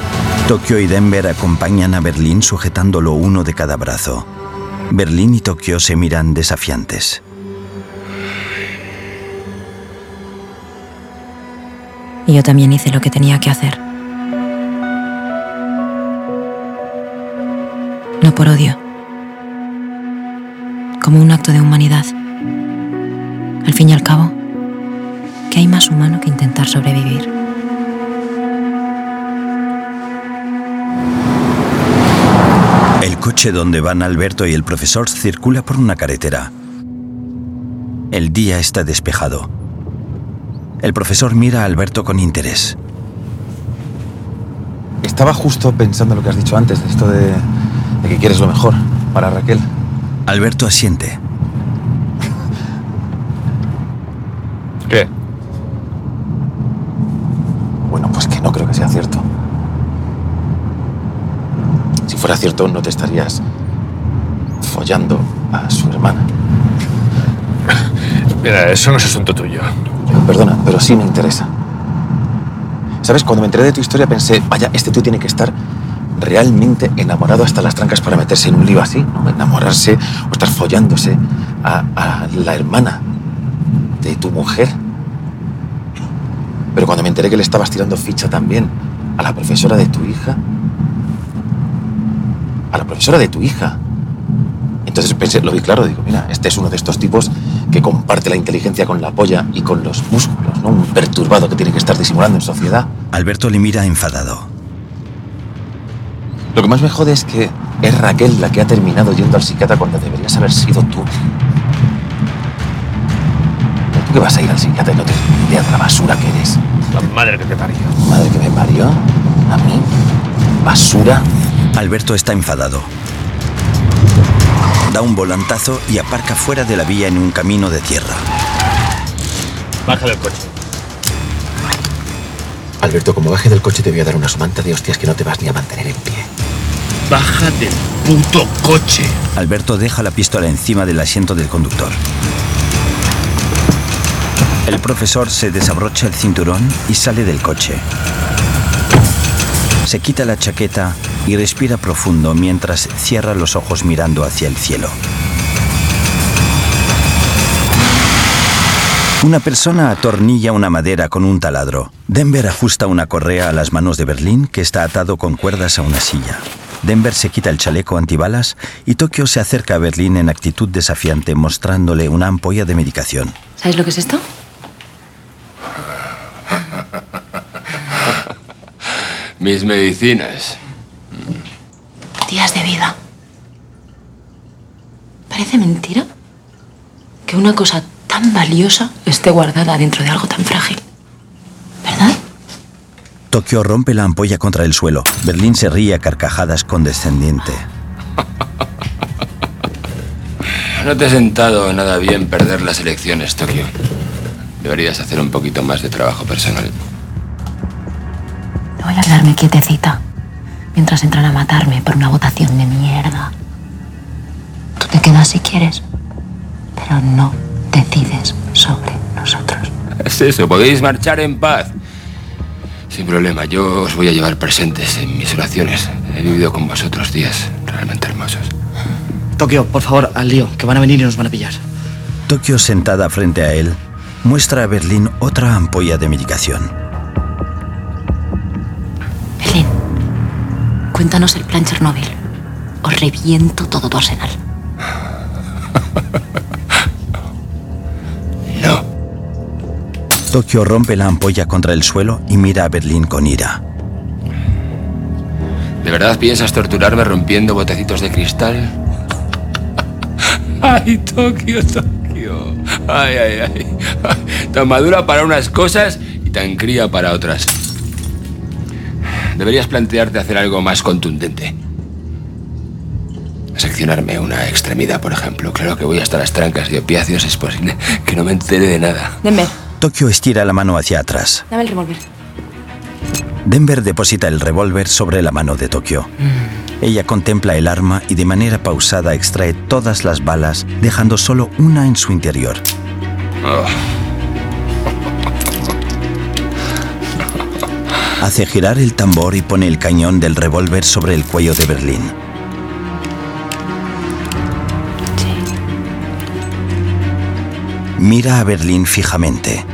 Tokio y Denver acompañan a Berlín sujetándolo uno de cada brazo. Berlín y Tokio se miran desafiantes. Y yo también hice lo que tenía que hacer. No por odio. Como un acto de humanidad. Al fin y al cabo, ¿qué hay más humano que intentar sobrevivir? El coche donde van Alberto y el profesor circula por una carretera. El día está despejado. El profesor mira a Alberto con interés. Estaba justo pensando en lo que has dicho antes, de esto de, de que quieres lo mejor para Raquel. Alberto asiente. ¿Qué? Bueno, pues que no creo que sea cierto. Si fuera cierto, no te estarías follando a su hermana. Mira, eso no es asunto tuyo. Perdona, pero sí me interesa. ¿Sabes? Cuando me enteré de tu historia pensé, vaya, este tío tiene que estar realmente enamorado hasta las trancas para meterse en un lío así, ¿no? Enamorarse o estar follándose a, a la hermana de tu mujer. Pero cuando me enteré que le estabas tirando ficha también a la profesora de tu hija, a la profesora de tu hija, entonces pensé, lo vi claro, digo, mira, este es uno de estos tipos que comparte la inteligencia con la polla y con los músculos, ¿no? Un perturbado que tiene que estar disimulando en sociedad. Alberto le mira enfadado. Lo que más me jode es que es Raquel la que ha terminado yendo al psiquiatra cuando deberías haber sido tú. ¿Tú que vas a ir al psiquiatra y no te ni idea de la basura que eres? La madre que te parió. Madre que me parió. ¿A mí? ¿Basura? Alberto está enfadado. Da un volantazo y aparca fuera de la vía en un camino de tierra. Baja del coche. Alberto, como baje del coche te voy a dar una somanta de hostias que no te vas ni a mantener en pie. Baja del puto coche. Alberto deja la pistola encima del asiento del conductor. El profesor se desabrocha el cinturón y sale del coche. Se quita la chaqueta y respira profundo mientras cierra los ojos mirando hacia el cielo. Una persona atornilla una madera con un taladro. Denver ajusta una correa a las manos de Berlín que está atado con cuerdas a una silla. Denver se quita el chaleco antibalas y Tokio se acerca a Berlín en actitud desafiante mostrándole una ampolla de medicación. ¿Sabes lo que es esto? Mis medicinas. Días de vida. Parece mentira que una cosa tan valiosa esté guardada dentro de algo tan frágil. Tokio rompe la ampolla contra el suelo. Berlín se ríe a carcajadas condescendiente. No te he sentado nada bien perder las elecciones, Tokio. Deberías hacer un poquito más de trabajo personal. Voy a quedarme quietecita mientras entran a matarme por una votación de mierda. Tú te quedas si quieres, pero no decides sobre nosotros. Es eso, podéis marchar en paz. Sin problema, yo os voy a llevar presentes en mis oraciones. He vivido con vosotros días realmente hermosos. Tokio, por favor, al lío, que van a venir y nos van a pillar. Tokio, sentada frente a él, muestra a Berlín otra ampolla de medicación. Cuéntanos el plan Chernóbil. O reviento todo tu arsenal. Tokio rompe la ampolla contra el suelo y mira a Berlín con ira. ¿De verdad piensas torturarme rompiendo botecitos de cristal? Ay, Tokio, Tokio. Ay, ay, ay. Tan madura para unas cosas y tan cría para otras. Deberías plantearte hacer algo más contundente. Seccionarme una extremidad, por ejemplo. Claro que voy hasta las trancas de opiáceos. Es posible que no me entere de nada. Denver, Tokio estira la mano hacia atrás. dame el revólver. Denver deposita el revólver sobre la mano de Tokio. Ella contempla el arma y de manera pausada extrae todas las balas, dejando solo una en su interior. Oh. Hace girar el tambor y pone el cañón del revólver sobre el cuello de Berlín. Mira a Berlín fijamente.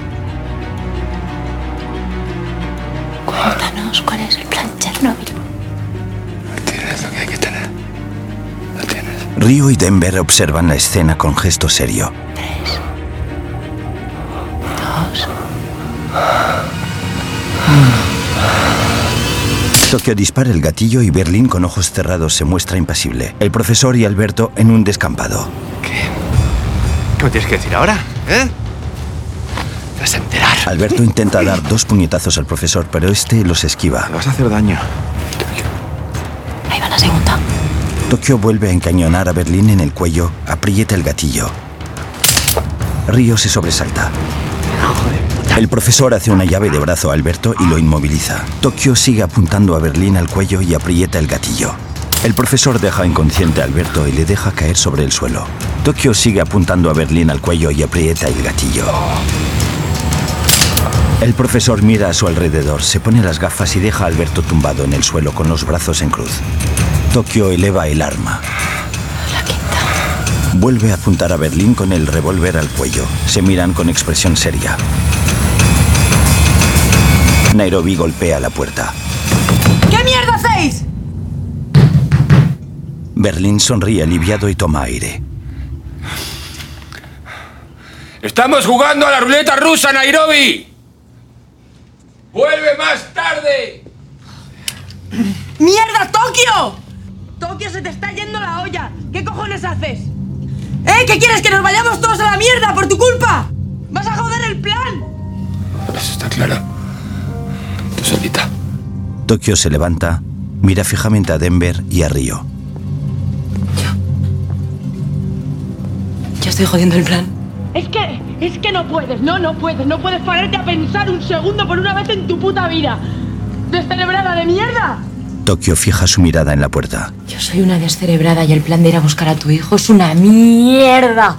Cuéntanos cuál es el plan Chernobyl. Tienes lo que hay que tener. Río y Denver observan la escena con gesto serio. Tokio dispara el gatillo y Berlín con ojos cerrados se muestra impasible. El profesor y Alberto en un descampado. ¿Qué me tienes que decir ahora? ¿Eh? Te vas a enterar. Alberto intenta dar dos puñetazos al profesor, pero este los esquiva. vas a hacer daño. Ahí va la segunda. Tokio vuelve a encañonar a Berlín en el cuello, aprieta el gatillo. Río se sobresalta. El profesor hace una llave de brazo a Alberto y lo inmoviliza. Tokio sigue apuntando a Berlín al cuello y aprieta el gatillo. El profesor deja inconsciente a Alberto y le deja caer sobre el suelo. Tokio sigue apuntando a Berlín al cuello y aprieta el gatillo. El profesor mira a su alrededor, se pone las gafas y deja a Alberto tumbado en el suelo con los brazos en cruz. Tokio eleva el arma. Vuelve a apuntar a Berlín con el revólver al cuello. Se miran con expresión seria. Nairobi golpea la puerta. ¿Qué mierda hacéis? Berlín sonríe aliviado y toma aire. ¡Estamos jugando a la ruleta rusa, Nairobi! ¡Vuelve más tarde! ¡Mierda, Tokio! Tokio, se te está yendo la olla. ¿Qué cojones haces? ¿Eh? ¿Qué quieres? ¿Que nos vayamos Tokio se levanta, mira fijamente a Denver y a Río. Yo estoy jodiendo el plan. Es que, es que no puedes, no, no puedes, no puedes pararte a pensar un segundo por una vez en tu puta vida. ¡Descerebrada de mierda! Tokio fija su mirada en la puerta. Yo soy una descerebrada y el plan de ir a buscar a tu hijo es una mierda.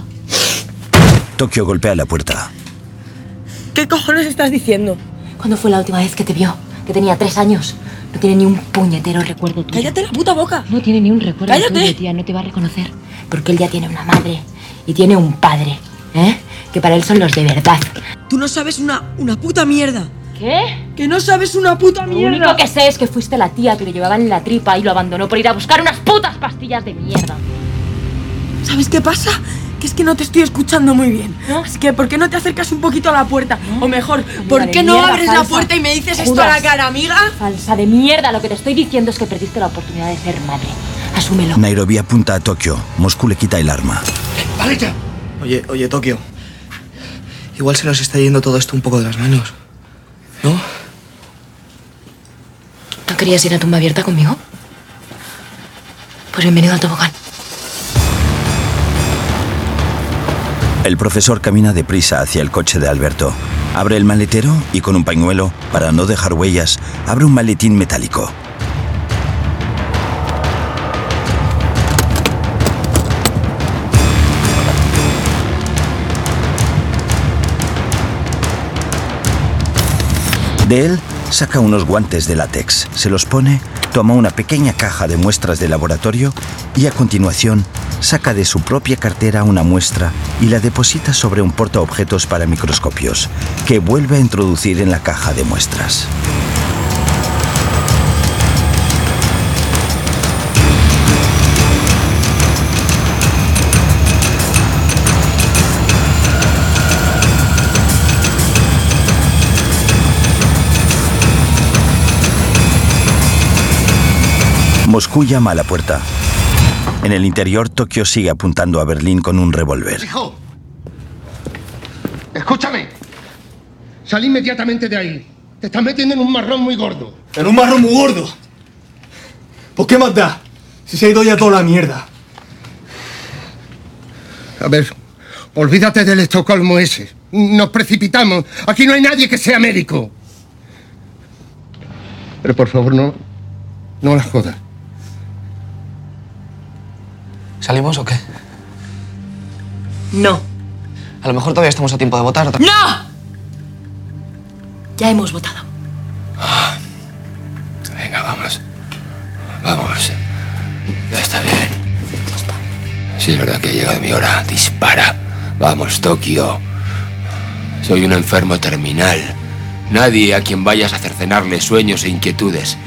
Tokio golpea la puerta. ¿Qué cojones estás diciendo? ¿Cuándo fue la última vez que te vio? Que tenía tres años. No tiene ni un puñetero recuerdo tuyo. ¡Cállate la puta boca! No tiene ni un recuerdo ¡Cállate! tuyo, tía. No te va a reconocer. Porque él ya tiene una madre y tiene un padre. ¿Eh? Que para él son los de verdad. Tú no sabes una, una puta mierda. ¿Qué? Que no sabes una puta Lo mierda. único que sé es que fuiste la tía que le llevaba en la tripa y lo abandonó por ir a buscar unas putas pastillas de mierda. ¿Sabes qué pasa? Que es que no te estoy escuchando muy bien. Es que, ¿por qué no te acercas un poquito a la puerta? O mejor, ¿por qué no mierda, abres la puerta y me dices esto a la cara, amiga? Falsa de mierda. Lo que te estoy diciendo es que perdiste la oportunidad de ser madre. Asúmelo. Nairobi apunta a Tokio. Moscú le quita el arma. Vale ya. Oye, oye, Tokio. Igual se nos está yendo todo esto un poco de las manos. ¿No? ¿No querías ir a tumba abierta conmigo? Pues bienvenido al tobogán. El profesor camina deprisa hacia el coche de Alberto. Abre el maletero y con un pañuelo, para no dejar huellas, abre un maletín metálico. De él saca unos guantes de látex, se los pone, toma una pequeña caja de muestras de laboratorio y a continuación saca de su propia cartera una muestra y la deposita sobre un portaobjetos para microscopios, que vuelve a introducir en la caja de muestras. Moscú llama a la puerta. En el interior, Tokio sigue apuntando a Berlín con un revólver. Hijo, escúchame. Sal inmediatamente de ahí. Te estás metiendo en un marrón muy gordo. En un marrón muy gordo. ¿Por qué más da? Si se ha ido ya toda la mierda. A ver, olvídate del Estocolmo ese. Nos precipitamos. Aquí no hay nadie que sea médico. Pero por favor, no. No la jodas. ¿Salimos o qué? No. A lo mejor todavía estamos a tiempo de votar. ¡No! Ya hemos votado. Vamos. Ya está bien. Sí, es verdad que ha llegado mi hora. Dispara. Vamos, Tokio. Soy un enfermo terminal. Nadie a quien vayas a cercenarle sueños e inquietudes.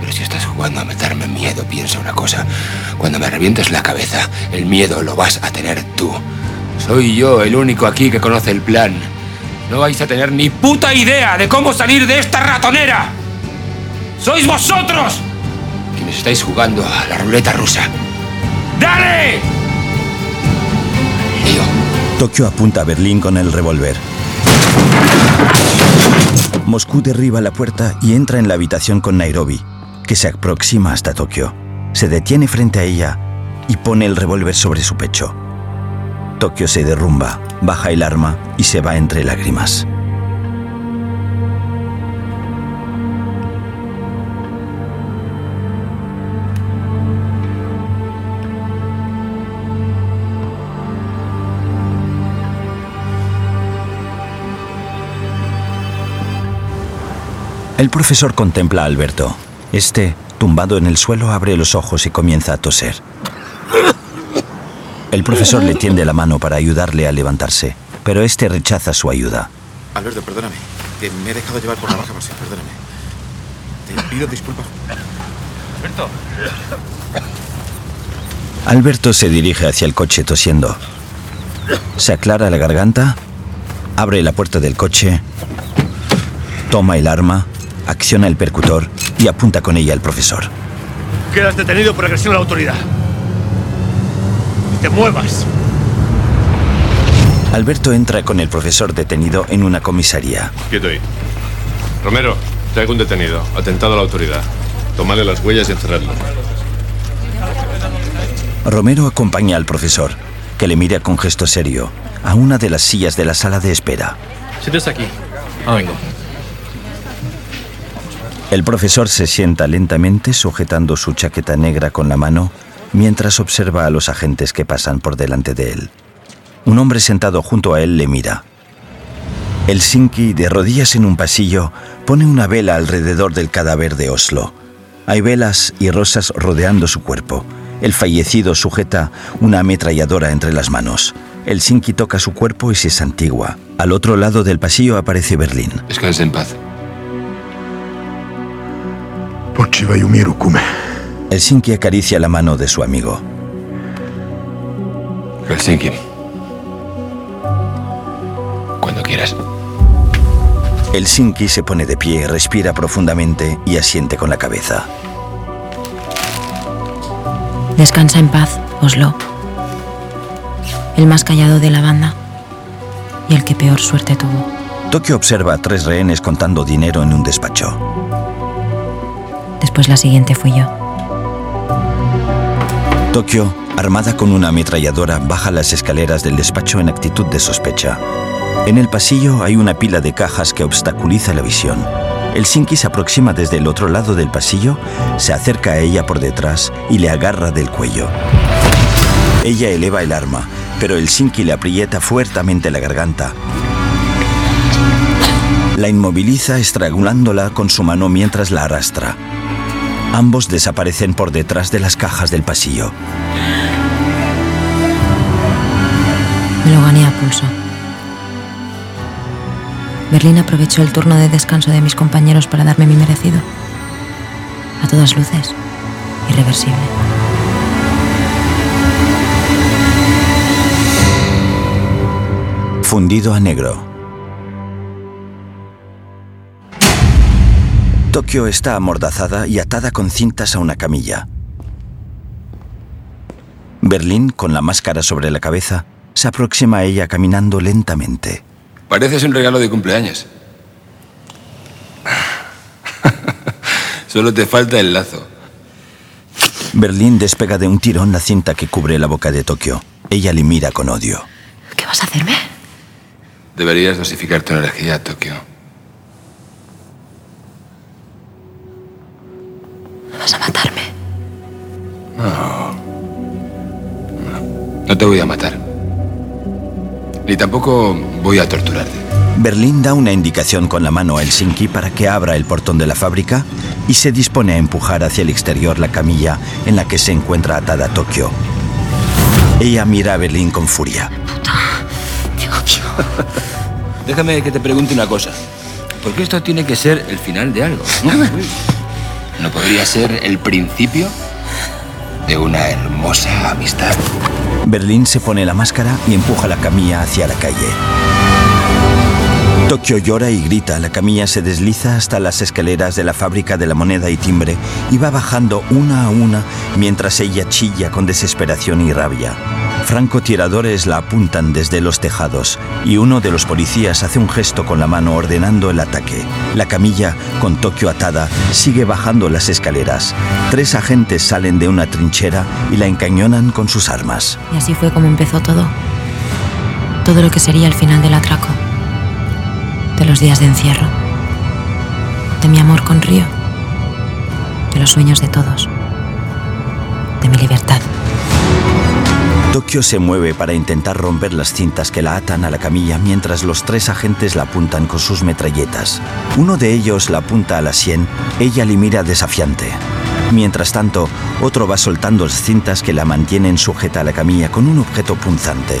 Pero si estás jugando a meterme miedo, piensa una cosa. Cuando me revientes la cabeza, el miedo lo vas a tener tú. Soy yo el único aquí que conoce el plan. No vais a tener ni puta idea de cómo salir de esta ratonera. ¡Sois vosotros! Quienes estáis jugando a la ruleta rusa. ¡Dale! Tokio apunta a Berlín con el revólver. Moscú derriba la puerta y entra en la habitación con Nairobi, que se aproxima hasta Tokio. Se detiene frente a ella y pone el revólver sobre su pecho. Tokio se derrumba, baja el arma y se va entre lágrimas. El profesor contempla a Alberto. Este, tumbado en el suelo, abre los ojos y comienza a toser. El profesor le tiende la mano para ayudarle a levantarse, pero este rechaza su ayuda. Alberto, perdóname. Que me he dejado llevar por la baja pasión, perdóname. Te pido disculpas. Alberto. Alberto se dirige hacia el coche tosiendo. Se aclara la garganta, abre la puerta del coche, toma el arma, acciona el percutor y apunta con ella al profesor. Quedas detenido por agresión a la autoridad. ¡Te muevas! Alberto entra con el profesor detenido en una comisaría. Quieto ahí. Romero, traigo un detenido. Atentado a la autoridad. Tomadle las huellas y encerradlo. Romero acompaña al profesor, que le mira con gesto serio, a una de las sillas de la sala de espera. Siéntese aquí. Ah, vengo. El profesor se sienta lentamente sujetando su chaqueta negra con la mano mientras observa a los agentes que pasan por delante de él. Un hombre sentado junto a él le mira. El Sinki, de rodillas en un pasillo, pone una vela alrededor del cadáver de Oslo. Hay velas y rosas rodeando su cuerpo. El fallecido sujeta una ametralladora entre las manos. El Sinki toca su cuerpo y se santigua. Al otro lado del pasillo aparece Berlín. Descanse en paz. El Sinki acaricia la mano de su amigo. Helsinki. Cuando quieras. El Sinki se pone de pie, respira profundamente y asiente con la cabeza. Descansa en paz, Oslo. El más callado de la banda y el que peor suerte tuvo. Tokio observa a tres rehenes contando dinero en un despacho. Después la siguiente fui yo. Tokio, armada con una ametralladora, baja las escaleras del despacho en actitud de sospecha. En el pasillo hay una pila de cajas que obstaculiza la visión. El Sinki se aproxima desde el otro lado del pasillo, se acerca a ella por detrás y le agarra del cuello. Ella eleva el arma, pero el Sinki le aprieta fuertemente la garganta. La inmoviliza estrangulándola con su mano mientras la arrastra. Ambos desaparecen por detrás de las cajas del pasillo. Me lo gané a pulso. Berlín aprovechó el turno de descanso de mis compañeros para darme mi merecido. A todas luces, irreversible. Fundido a negro. Tokio está amordazada y atada con cintas a una camilla. Berlín, con la máscara sobre la cabeza, se aproxima a ella caminando lentamente. Pareces un regalo de cumpleaños. Solo te falta el lazo. Berlín despega de un tirón la cinta que cubre la boca de Tokio. Ella le mira con odio. ¿Qué vas a hacerme? Deberías dosificar tu energía, Tokio. ¿Vas a matarme? No. No te voy a matar. Ni tampoco voy a torturarte. Berlín da una indicación con la mano a Helsinki para que abra el portón de la fábrica y se dispone a empujar hacia el exterior la camilla en la que se encuentra atada Tokio. Ella mira a Berlín con furia. Déjame que te pregunte una cosa. ¿Por qué esto tiene que ser el final de algo? ¿No, ¿No podría ser el principio de una hermosa amistad? Berlín se pone la máscara y empuja la camilla hacia la calle. Tokio llora y grita. La camilla se desliza hasta las escaleras de la fábrica de la moneda y timbre y va bajando una a una mientras ella chilla con desesperación y rabia. Francotiradores la apuntan desde los tejados y uno de los policías hace un gesto con la mano ordenando el ataque. La camilla, con Tokio atada, sigue bajando las escaleras. Tres agentes salen de una trinchera y la encañonan con sus armas. Y así fue como empezó todo. Todo lo que sería el final del atraco. De los días de encierro. De mi amor con Río. De los sueños de todos. De mi libertad. Tokio se mueve para intentar romper las cintas que la atan a la camilla mientras los tres agentes la apuntan con sus metralletas. Uno de ellos la apunta a la sien, ella le mira desafiante. Mientras tanto, otro va soltando las cintas que la mantienen sujeta a la camilla con un objeto punzante.